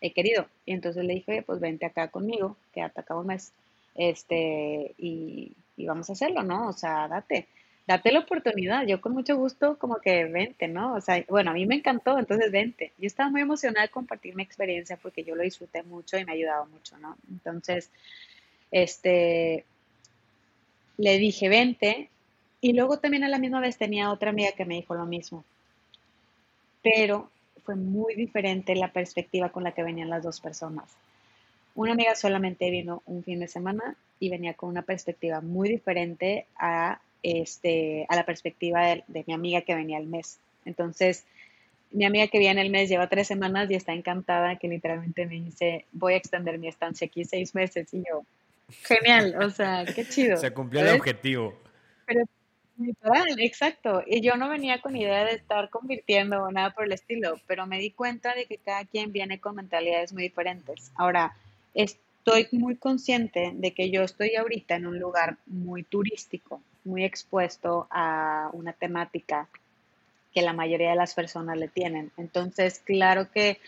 he querido. Y entonces le dije, pues vente acá conmigo, quédate acá un mes, este, y, vamos a hacerlo, ¿no? O sea, date, date la oportunidad. Yo con mucho gusto como que vente, ¿no? O sea, bueno, a mí me encantó, entonces vente. Yo estaba muy emocionada de compartir mi experiencia porque yo lo disfruté mucho y me ha ayudado mucho, ¿no? Entonces, este, le dije, vente. Y luego también a la misma vez tenía otra amiga que me dijo lo mismo. Pero fue muy diferente la perspectiva con la que venían las dos personas. Una amiga solamente vino un fin de semana y venía con una perspectiva muy diferente a, este, a la perspectiva de, mi amiga que venía el mes. Entonces, mi amiga que viene el mes lleva tres semanas y está encantada que literalmente me dice, voy a extender mi estancia aquí seis meses. Y yo, genial, o sea, qué chido. Se cumplió el objetivo. Exacto. Y yo no venía con idea de estar convirtiendo o nada por el estilo, pero me di cuenta de que cada quien viene con mentalidades muy diferentes. Ahora, estoy muy consciente de que yo estoy ahorita en un lugar muy turístico, muy expuesto a una temática que la mayoría de las personas le tienen. Entonces, claro que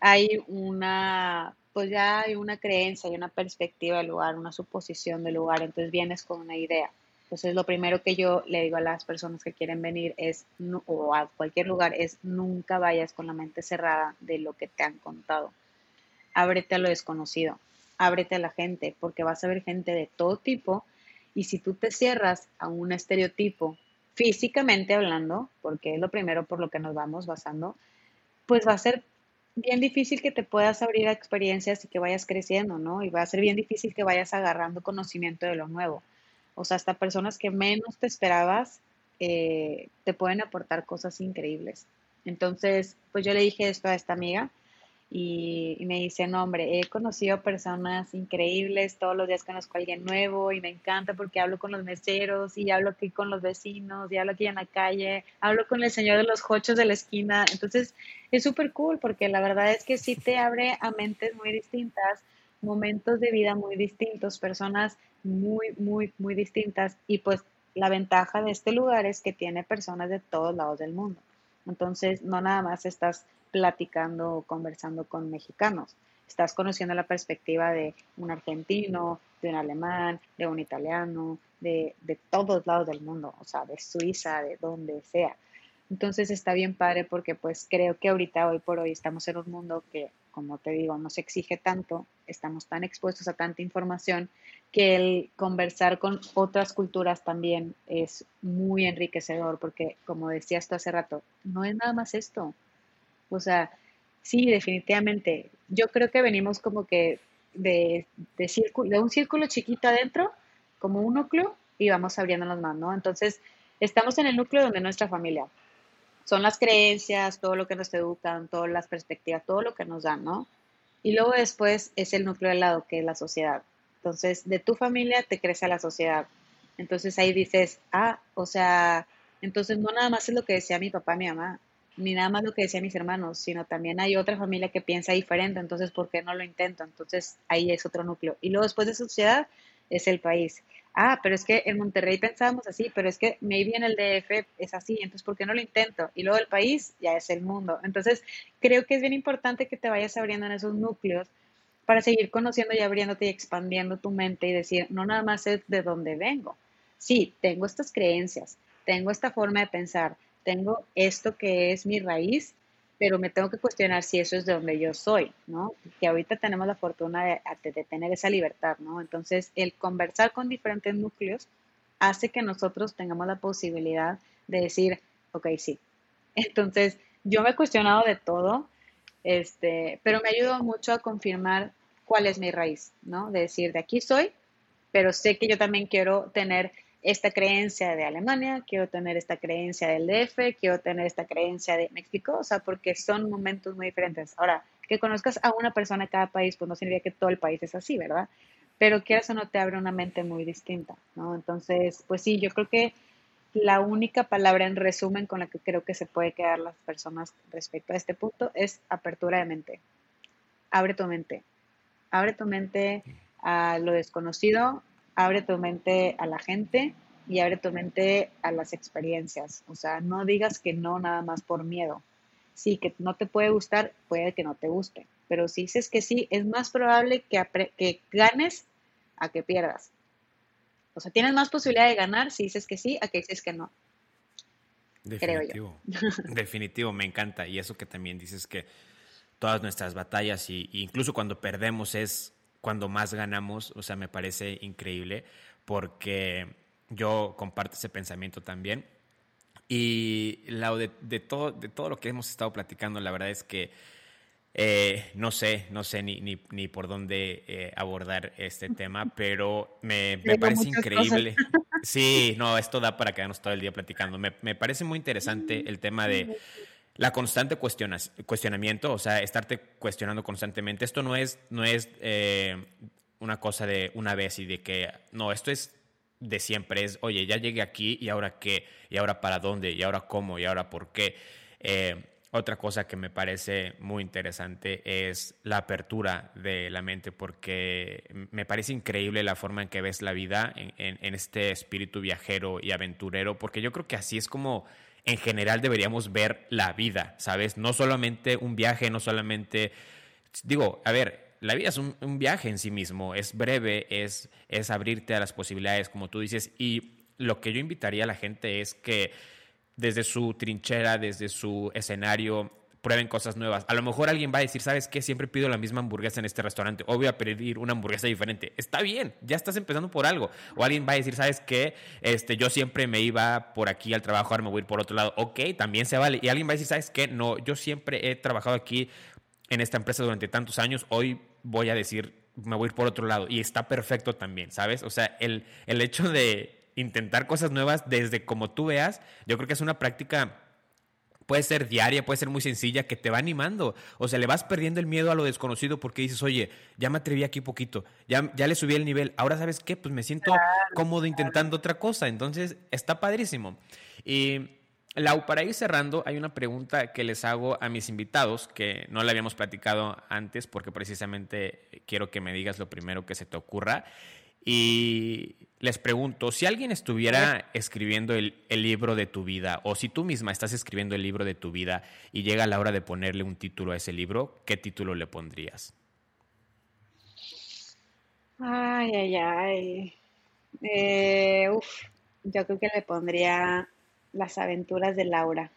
hay una, pues ya hay una creencia, hay una perspectiva del lugar, una suposición del lugar, entonces vienes con una idea. Entonces, lo primero que yo le digo a las personas que quieren venir es, o a cualquier lugar, es nunca vayas con la mente cerrada de lo que te han contado. Ábrete a lo desconocido, ábrete a la gente, porque vas a ver gente de todo tipo. Y si tú te cierras a un estereotipo, físicamente hablando, porque es lo primero por lo que nos vamos basando, pues va a ser bien difícil que te puedas abrir a experiencias y que vayas creciendo, ¿no? Y va a ser bien difícil que vayas agarrando conocimiento de lo nuevo. O sea, hasta personas que menos te esperabas eh, te pueden aportar cosas increíbles. Entonces, pues yo le dije esto a esta amiga y, me dice, no, hombre, he conocido personas increíbles, todos los días conozco a alguien nuevo y me encanta porque hablo con los meseros y hablo aquí con los vecinos y hablo aquí en la calle, hablo con el señor de los cochos de la esquina. Entonces, es súper cool porque la verdad es que sí te abre a mentes muy distintas, momentos de vida muy distintos, personas muy, muy, muy distintas y pues la ventaja de este lugar es que tiene personas de todos lados del mundo. Entonces, no nada más estás platicando o conversando con mexicanos, estás conociendo la perspectiva de un argentino, de un alemán, de un italiano, de, de todos lados del mundo, o sea, de Suiza, de donde sea. Entonces está bien padre porque pues creo que ahorita, hoy por hoy, estamos en un mundo que, como te digo, no se exige tanto, estamos tan expuestos a tanta información que el conversar con otras culturas también es muy enriquecedor porque, como decías tú hace rato, no es nada más esto. O sea, sí, definitivamente. Yo creo que venimos como que de, de un círculo chiquito adentro, como un núcleo, y vamos abriéndonos más, ¿no? Entonces, estamos en el núcleo donde nuestra familia, son las creencias, todo lo que nos educan, todas las perspectivas, todo lo que nos dan, ¿no? Y luego después es el núcleo del lado, que es la sociedad. Entonces, de tu familia te crece la sociedad. Entonces ahí dices, ah, o sea, entonces no nada más es lo que decía mi papá mi mamá, ni nada más lo que decían mis hermanos, sino también hay otra familia que piensa diferente, entonces, ¿por qué no lo intento? Entonces, ahí es otro núcleo. Y luego después de sociedad es el país. Ah, pero es que en Monterrey pensábamos así, pero es que maybe en el DF es así, entonces, ¿por qué no lo intento? Y luego el país ya es el mundo. Entonces, creo que es bien importante que te vayas abriendo en esos núcleos para seguir conociendo y abriéndote y expandiendo tu mente y decir, no nada más es de dónde vengo. Sí, tengo estas creencias, tengo esta forma de pensar, tengo esto que es mi raíz, pero me tengo que cuestionar si eso es de donde yo soy, ¿no? Que ahorita tenemos la fortuna de, tener esa libertad, ¿no? Entonces, el conversar con diferentes núcleos hace que nosotros tengamos la posibilidad de decir, ok, sí. Entonces, yo me he cuestionado de todo, este, pero me ayudó mucho a confirmar cuál es mi raíz, ¿no? De decir, de aquí soy, pero sé que yo también quiero tener esta creencia de Alemania, quiero tener esta creencia del DF, quiero tener esta creencia de México, o sea, porque son momentos muy diferentes. Ahora, que conozcas a una persona de cada país, pues no significa que todo el país es así, ¿verdad? Pero que eso no te abre una mente muy distinta, ¿no? Entonces, pues sí, yo creo que la única palabra en resumen con la que creo que se puede quedar las personas respecto a este punto es apertura de mente. Abre tu mente. Abre tu mente a lo desconocido, abre tu mente a la gente y abre tu mente a las experiencias. O sea, no digas que no nada más por miedo. Sí, que no te puede gustar, puede que no te guste. Pero si dices que sí, es más probable que, que ganes a que pierdas. O sea, tienes más posibilidad de ganar si dices que sí a que dices que no. Definitivo. Definitivo, me encanta. Y eso que también dices que todas nuestras batallas, y, incluso cuando perdemos, es cuando más ganamos, o sea, me parece increíble porque yo comparto ese pensamiento también. Y la, de, todo, de todo lo que hemos estado platicando, la verdad es que eh, no sé, no sé ni, ni, por dónde eh, abordar este tema, pero me, me parece increíble. Sí, no, esto da para quedarnos todo el día platicando. Me, me parece muy interesante el tema de la constante cuestionamiento, o sea, estarte cuestionando constantemente. Esto no es, no es eh, una cosa de una vez y de que, no, esto es de siempre, es, oye, ya llegué aquí y ahora qué, y ahora para dónde, y ahora cómo, y ahora por qué. Eh, otra cosa que me parece muy interesante es la apertura de la mente, porque me parece increíble la forma en que ves la vida en, en este espíritu viajero y aventurero, porque yo creo que así es como en general deberíamos ver la vida, ¿sabes? No solamente un viaje, no solamente, digo, a ver, la vida es un, viaje en sí mismo, es breve, es, es abrirte a las posibilidades, como tú dices, y lo que yo invitaría a la gente es que desde su trinchera, desde su escenario, prueben cosas nuevas. A lo mejor alguien va a decir, ¿sabes qué? Siempre pido la misma hamburguesa en este restaurante. O voy a pedir una hamburguesa diferente. Está bien, ya estás empezando por algo. O alguien va a decir, ¿sabes qué? Este, yo siempre me iba por aquí al trabajo, ahora me voy a ir por otro lado. Ok, también se vale. Y alguien va a decir, ¿sabes qué? No, yo siempre he trabajado aquí en esta empresa durante tantos años. Hoy voy a decir, me voy a ir por otro lado. Y está perfecto también, ¿sabes? O sea, el, el hecho de intentar cosas nuevas desde como tú veas, yo creo que es una práctica puede ser diaria, puede ser muy sencilla, que te va animando. O sea, le vas perdiendo el miedo a lo desconocido porque dices, oye, ya me atreví aquí poquito, ya, ya le subí el nivel, ahora sabes qué, pues me siento cómodo intentando otra cosa. Entonces, está padrísimo. Y Lau, para ir cerrando, hay una pregunta que les hago a mis invitados que no la habíamos platicado antes porque precisamente quiero que me digas lo primero que se te ocurra. Y les pregunto, si alguien estuviera escribiendo el, libro de tu vida, o si tú misma estás escribiendo el libro de tu vida y llega la hora de ponerle un título a ese libro, ¿qué título le pondrías? Ay, ay, ay. Eh, uf, yo creo que le pondría Las aventuras de Laura.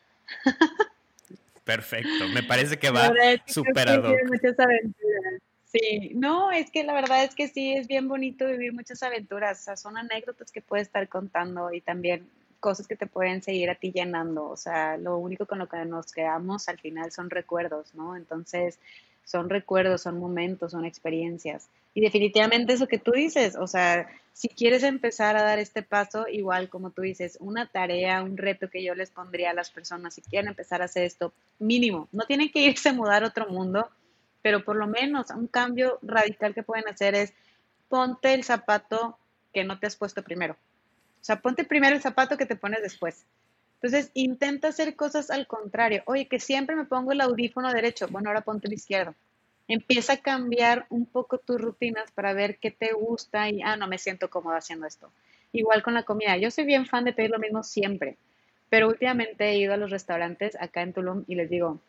Perfecto, me parece que va superado. Muchas aventuras. Sí, no, es que la verdad es que sí, es bien bonito vivir muchas aventuras, o sea, son anécdotas que puedes estar contando y también cosas que te pueden seguir a ti llenando, o sea, lo único con lo que nos quedamos al final son recuerdos, ¿no? Entonces, son recuerdos, son momentos, son experiencias. Y definitivamente eso que tú dices, o sea, si quieres empezar a dar este paso, igual como tú dices, una tarea, un reto que yo les pondría a las personas, si quieren empezar a hacer esto, mínimo, no tienen que irse a mudar a otro mundo, pero por lo menos un cambio radical que pueden hacer es ponte el zapato que no te has puesto primero. O sea, ponte primero el zapato que te pones después. Entonces, intenta hacer cosas al contrario. Oye, que siempre me pongo el audífono derecho. Bueno, ahora ponte el izquierdo. Empieza a cambiar un poco tus rutinas para ver qué te gusta y, ah, no me siento cómoda haciendo esto. Igual con la comida. Yo soy bien fan de pedir lo mismo siempre, pero últimamente he ido a los restaurantes acá en Tulum y les digo,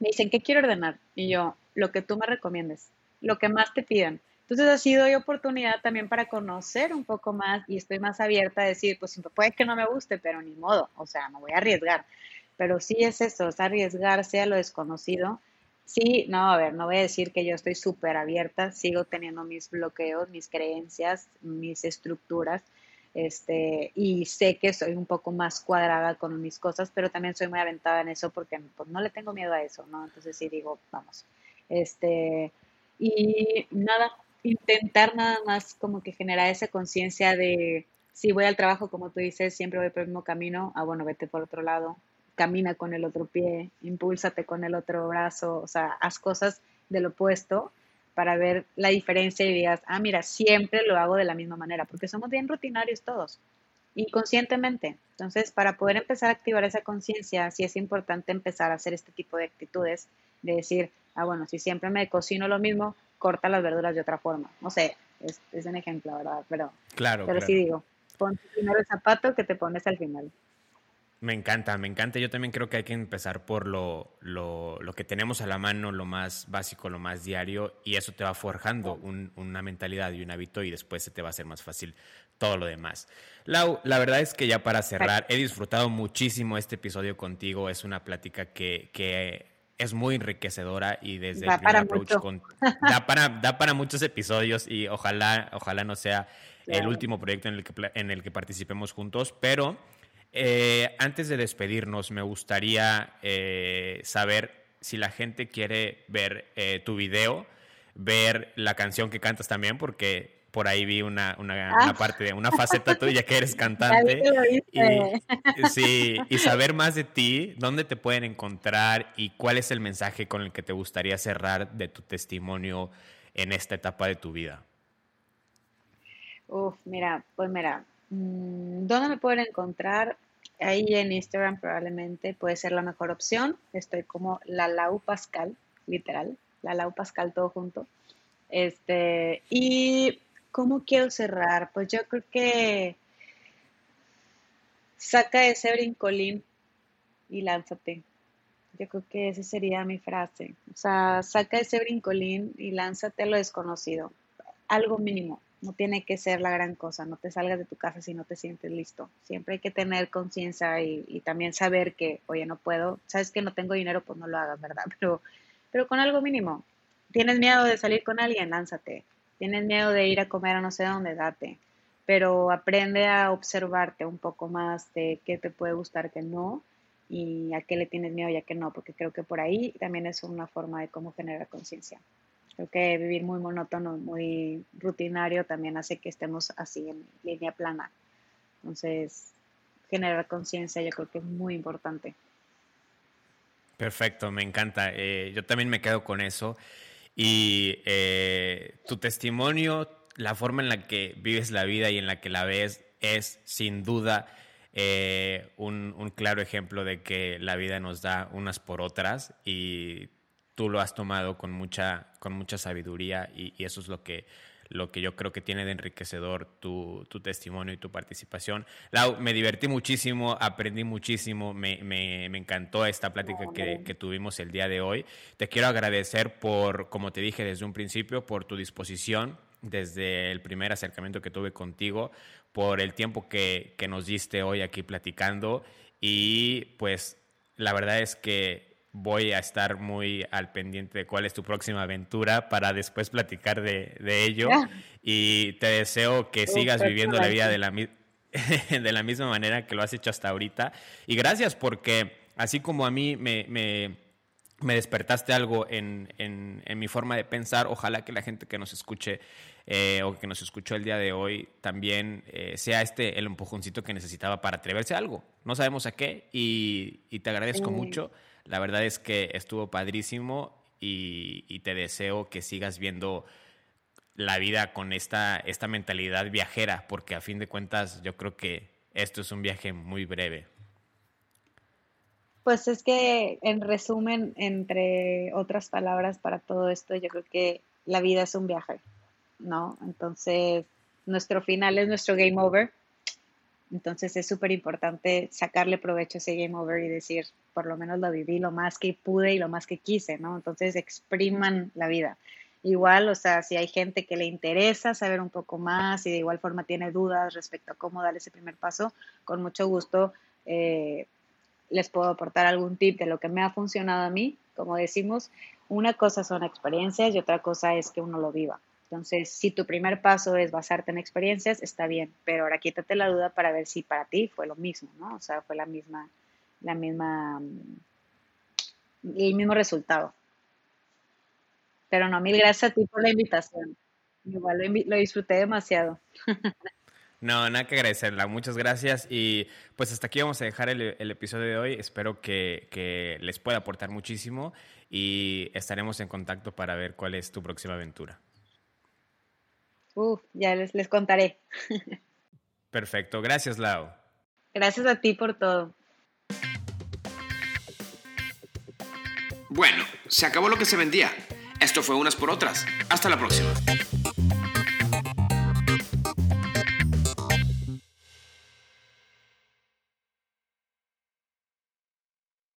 me dicen, ¿qué quiero ordenar? Y yo, lo que tú me recomiendes, lo que más te pidan. Entonces así doy oportunidad también para conocer un poco más y estoy más abierta a decir, pues puede que no me guste, pero ni modo, o sea, me voy a arriesgar. Pero sí es eso, es arriesgarse a lo desconocido. Sí, no, a ver, no voy a decir que yo estoy súper abierta, sigo teniendo mis bloqueos, mis creencias, mis estructuras, este, y sé que soy un poco más cuadrada con mis cosas, pero también soy muy aventada en eso porque pues, no le tengo miedo a eso, ¿no? Entonces sí digo, vamos, este, y nada, intentar nada más como que generar esa conciencia de si voy al trabajo, como tú dices, siempre voy por el mismo camino, ah, bueno, vete por otro lado, camina con el otro pie, impúlsate con el otro brazo, o sea, haz cosas del opuesto para ver la diferencia y digas, ah, mira, siempre lo hago de la misma manera, porque somos bien rutinarios todos, inconscientemente. Entonces, para poder empezar a activar esa conciencia, sí es importante empezar a hacer este tipo de actitudes, de decir, ah, bueno, si siempre me cocino lo mismo, corta las verduras de otra forma. No sé, es, es un ejemplo, ¿verdad? Pero, claro, pero sí digo, ponte primero el zapato que te pones al final. Me encanta, me encanta. Yo también creo que hay que empezar por lo, lo, lo, que tenemos a la mano, lo más básico, lo más diario, y eso te va forjando un, una mentalidad y un hábito y después se te va a hacer más fácil todo lo demás. Lau, la verdad es que ya para cerrar, he disfrutado muchísimo este episodio contigo. Es una plática que, que es muy enriquecedora y desde da el primer approach con, da, para, da para muchos episodios y ojalá, ojalá no sea claro. el último proyecto en el que, en el que participemos juntos, pero eh, antes de despedirnos me gustaría eh, saber si la gente quiere ver eh, tu video, ver la canción que cantas también, porque por ahí vi una, una, ah. una, parte de una faceta tuya que eres cantante. Y, sí, y saber más de ti, dónde te pueden encontrar y cuál es el mensaje con el que te gustaría cerrar de tu testimonio en esta etapa de tu vida. Uf, mira, pues mira, mm, ¿dónde me pueden encontrar? Ahí en Instagram probablemente puede ser la mejor opción. Estoy como la Lau Pascal, literal, la Lau Pascal todo junto. Este, y ¿Cómo quiero cerrar? Pues yo creo que saca ese brincolín y lánzate. Yo creo que esa sería mi frase. O sea, saca ese brincolín y lánzate a lo desconocido. Algo mínimo. No tiene que ser la gran cosa. No te salgas de tu casa si no te sientes listo. Siempre hay que tener conciencia y, también saber que, oye, no puedo. Sabes que no tengo dinero, pues no lo hagas, ¿verdad? Pero, pero con algo mínimo. ¿Tienes miedo de salir con alguien? Lánzate tienes miedo de ir a comer a no sé dónde, date. Pero aprende a observarte un poco más de qué te puede gustar, qué no, y a qué le tienes miedo y a qué no, porque creo que por ahí también es una forma de cómo generar conciencia. Creo que vivir muy monótono, muy rutinario también hace que estemos así en línea plana. Entonces, generar conciencia yo creo que es muy importante. Perfecto, me encanta. Eh, yo también me quedo con eso. Y eh, tu testimonio, la forma en la que vives la vida y en la que la ves es sin duda eh, un, un, claro ejemplo de que la vida nos da unas por otras y tú lo has tomado con mucha, con mucha sabiduría y, y eso es lo que lo que yo creo que tiene de enriquecedor tu, tu testimonio y tu participación. Lau, me divertí muchísimo, aprendí muchísimo, me, me, me encantó esta plática que, que, tuvimos el día de hoy. Te quiero agradecer por, como te dije desde un principio, por tu disposición desde el primer acercamiento que tuve contigo, por el tiempo que, que nos diste hoy aquí platicando y pues la verdad es que voy a estar muy al pendiente de cuál es tu próxima aventura para después platicar de, de ello. Yeah. Y te deseo que sigas viviendo la vida de la, de la misma manera que lo has hecho hasta ahorita. Y gracias porque así como a mí me, me, me despertaste algo en, en, en, mi forma de pensar, ojalá que la gente que nos escuche eh, o que nos escuchó el día de hoy también eh, sea este el empujoncito que necesitaba para atreverse a algo. No sabemos a qué y, y te agradezco mucho. La verdad es que estuvo padrísimo y, te deseo que sigas viendo la vida con esta, esta mentalidad viajera, porque a fin de cuentas yo creo que esto es un viaje muy breve. pues es que en resumen, entre otras palabras para todo esto, yo creo que la vida es un viaje, ¿no? Entonces, nuestro final es nuestro game over. Entonces es súper importante sacarle provecho a ese game over y decir, por lo menos lo viví lo más que pude y lo más que quise, ¿no? Entonces expriman la vida. Igual, o sea, si hay gente que le interesa saber un poco más y de igual forma tiene dudas respecto a cómo dar ese primer paso, con mucho gusto eh, les puedo aportar algún tip de lo que me ha funcionado a mí. Como decimos, una cosa son experiencias y otra cosa es que uno lo viva. Entonces, si tu primer paso es basarte en experiencias, está bien, pero ahora quítate la duda para ver si para ti fue lo mismo, ¿no? O sea, fue la misma, la misma, el mismo resultado. Pero no, mil gracias a ti por la invitación. Igual lo, lo disfruté demasiado. No, nada que agradecerla. Muchas gracias. Y pues hasta aquí vamos a dejar el, episodio de hoy. Espero que, les pueda aportar muchísimo y estaremos en contacto para ver cuál es tu próxima aventura. Uf, ya les, les contaré. Perfecto. Gracias, Lau. Gracias a ti por todo. Bueno, se acabó lo que se vendía. Esto fue unas por otras. Hasta la próxima.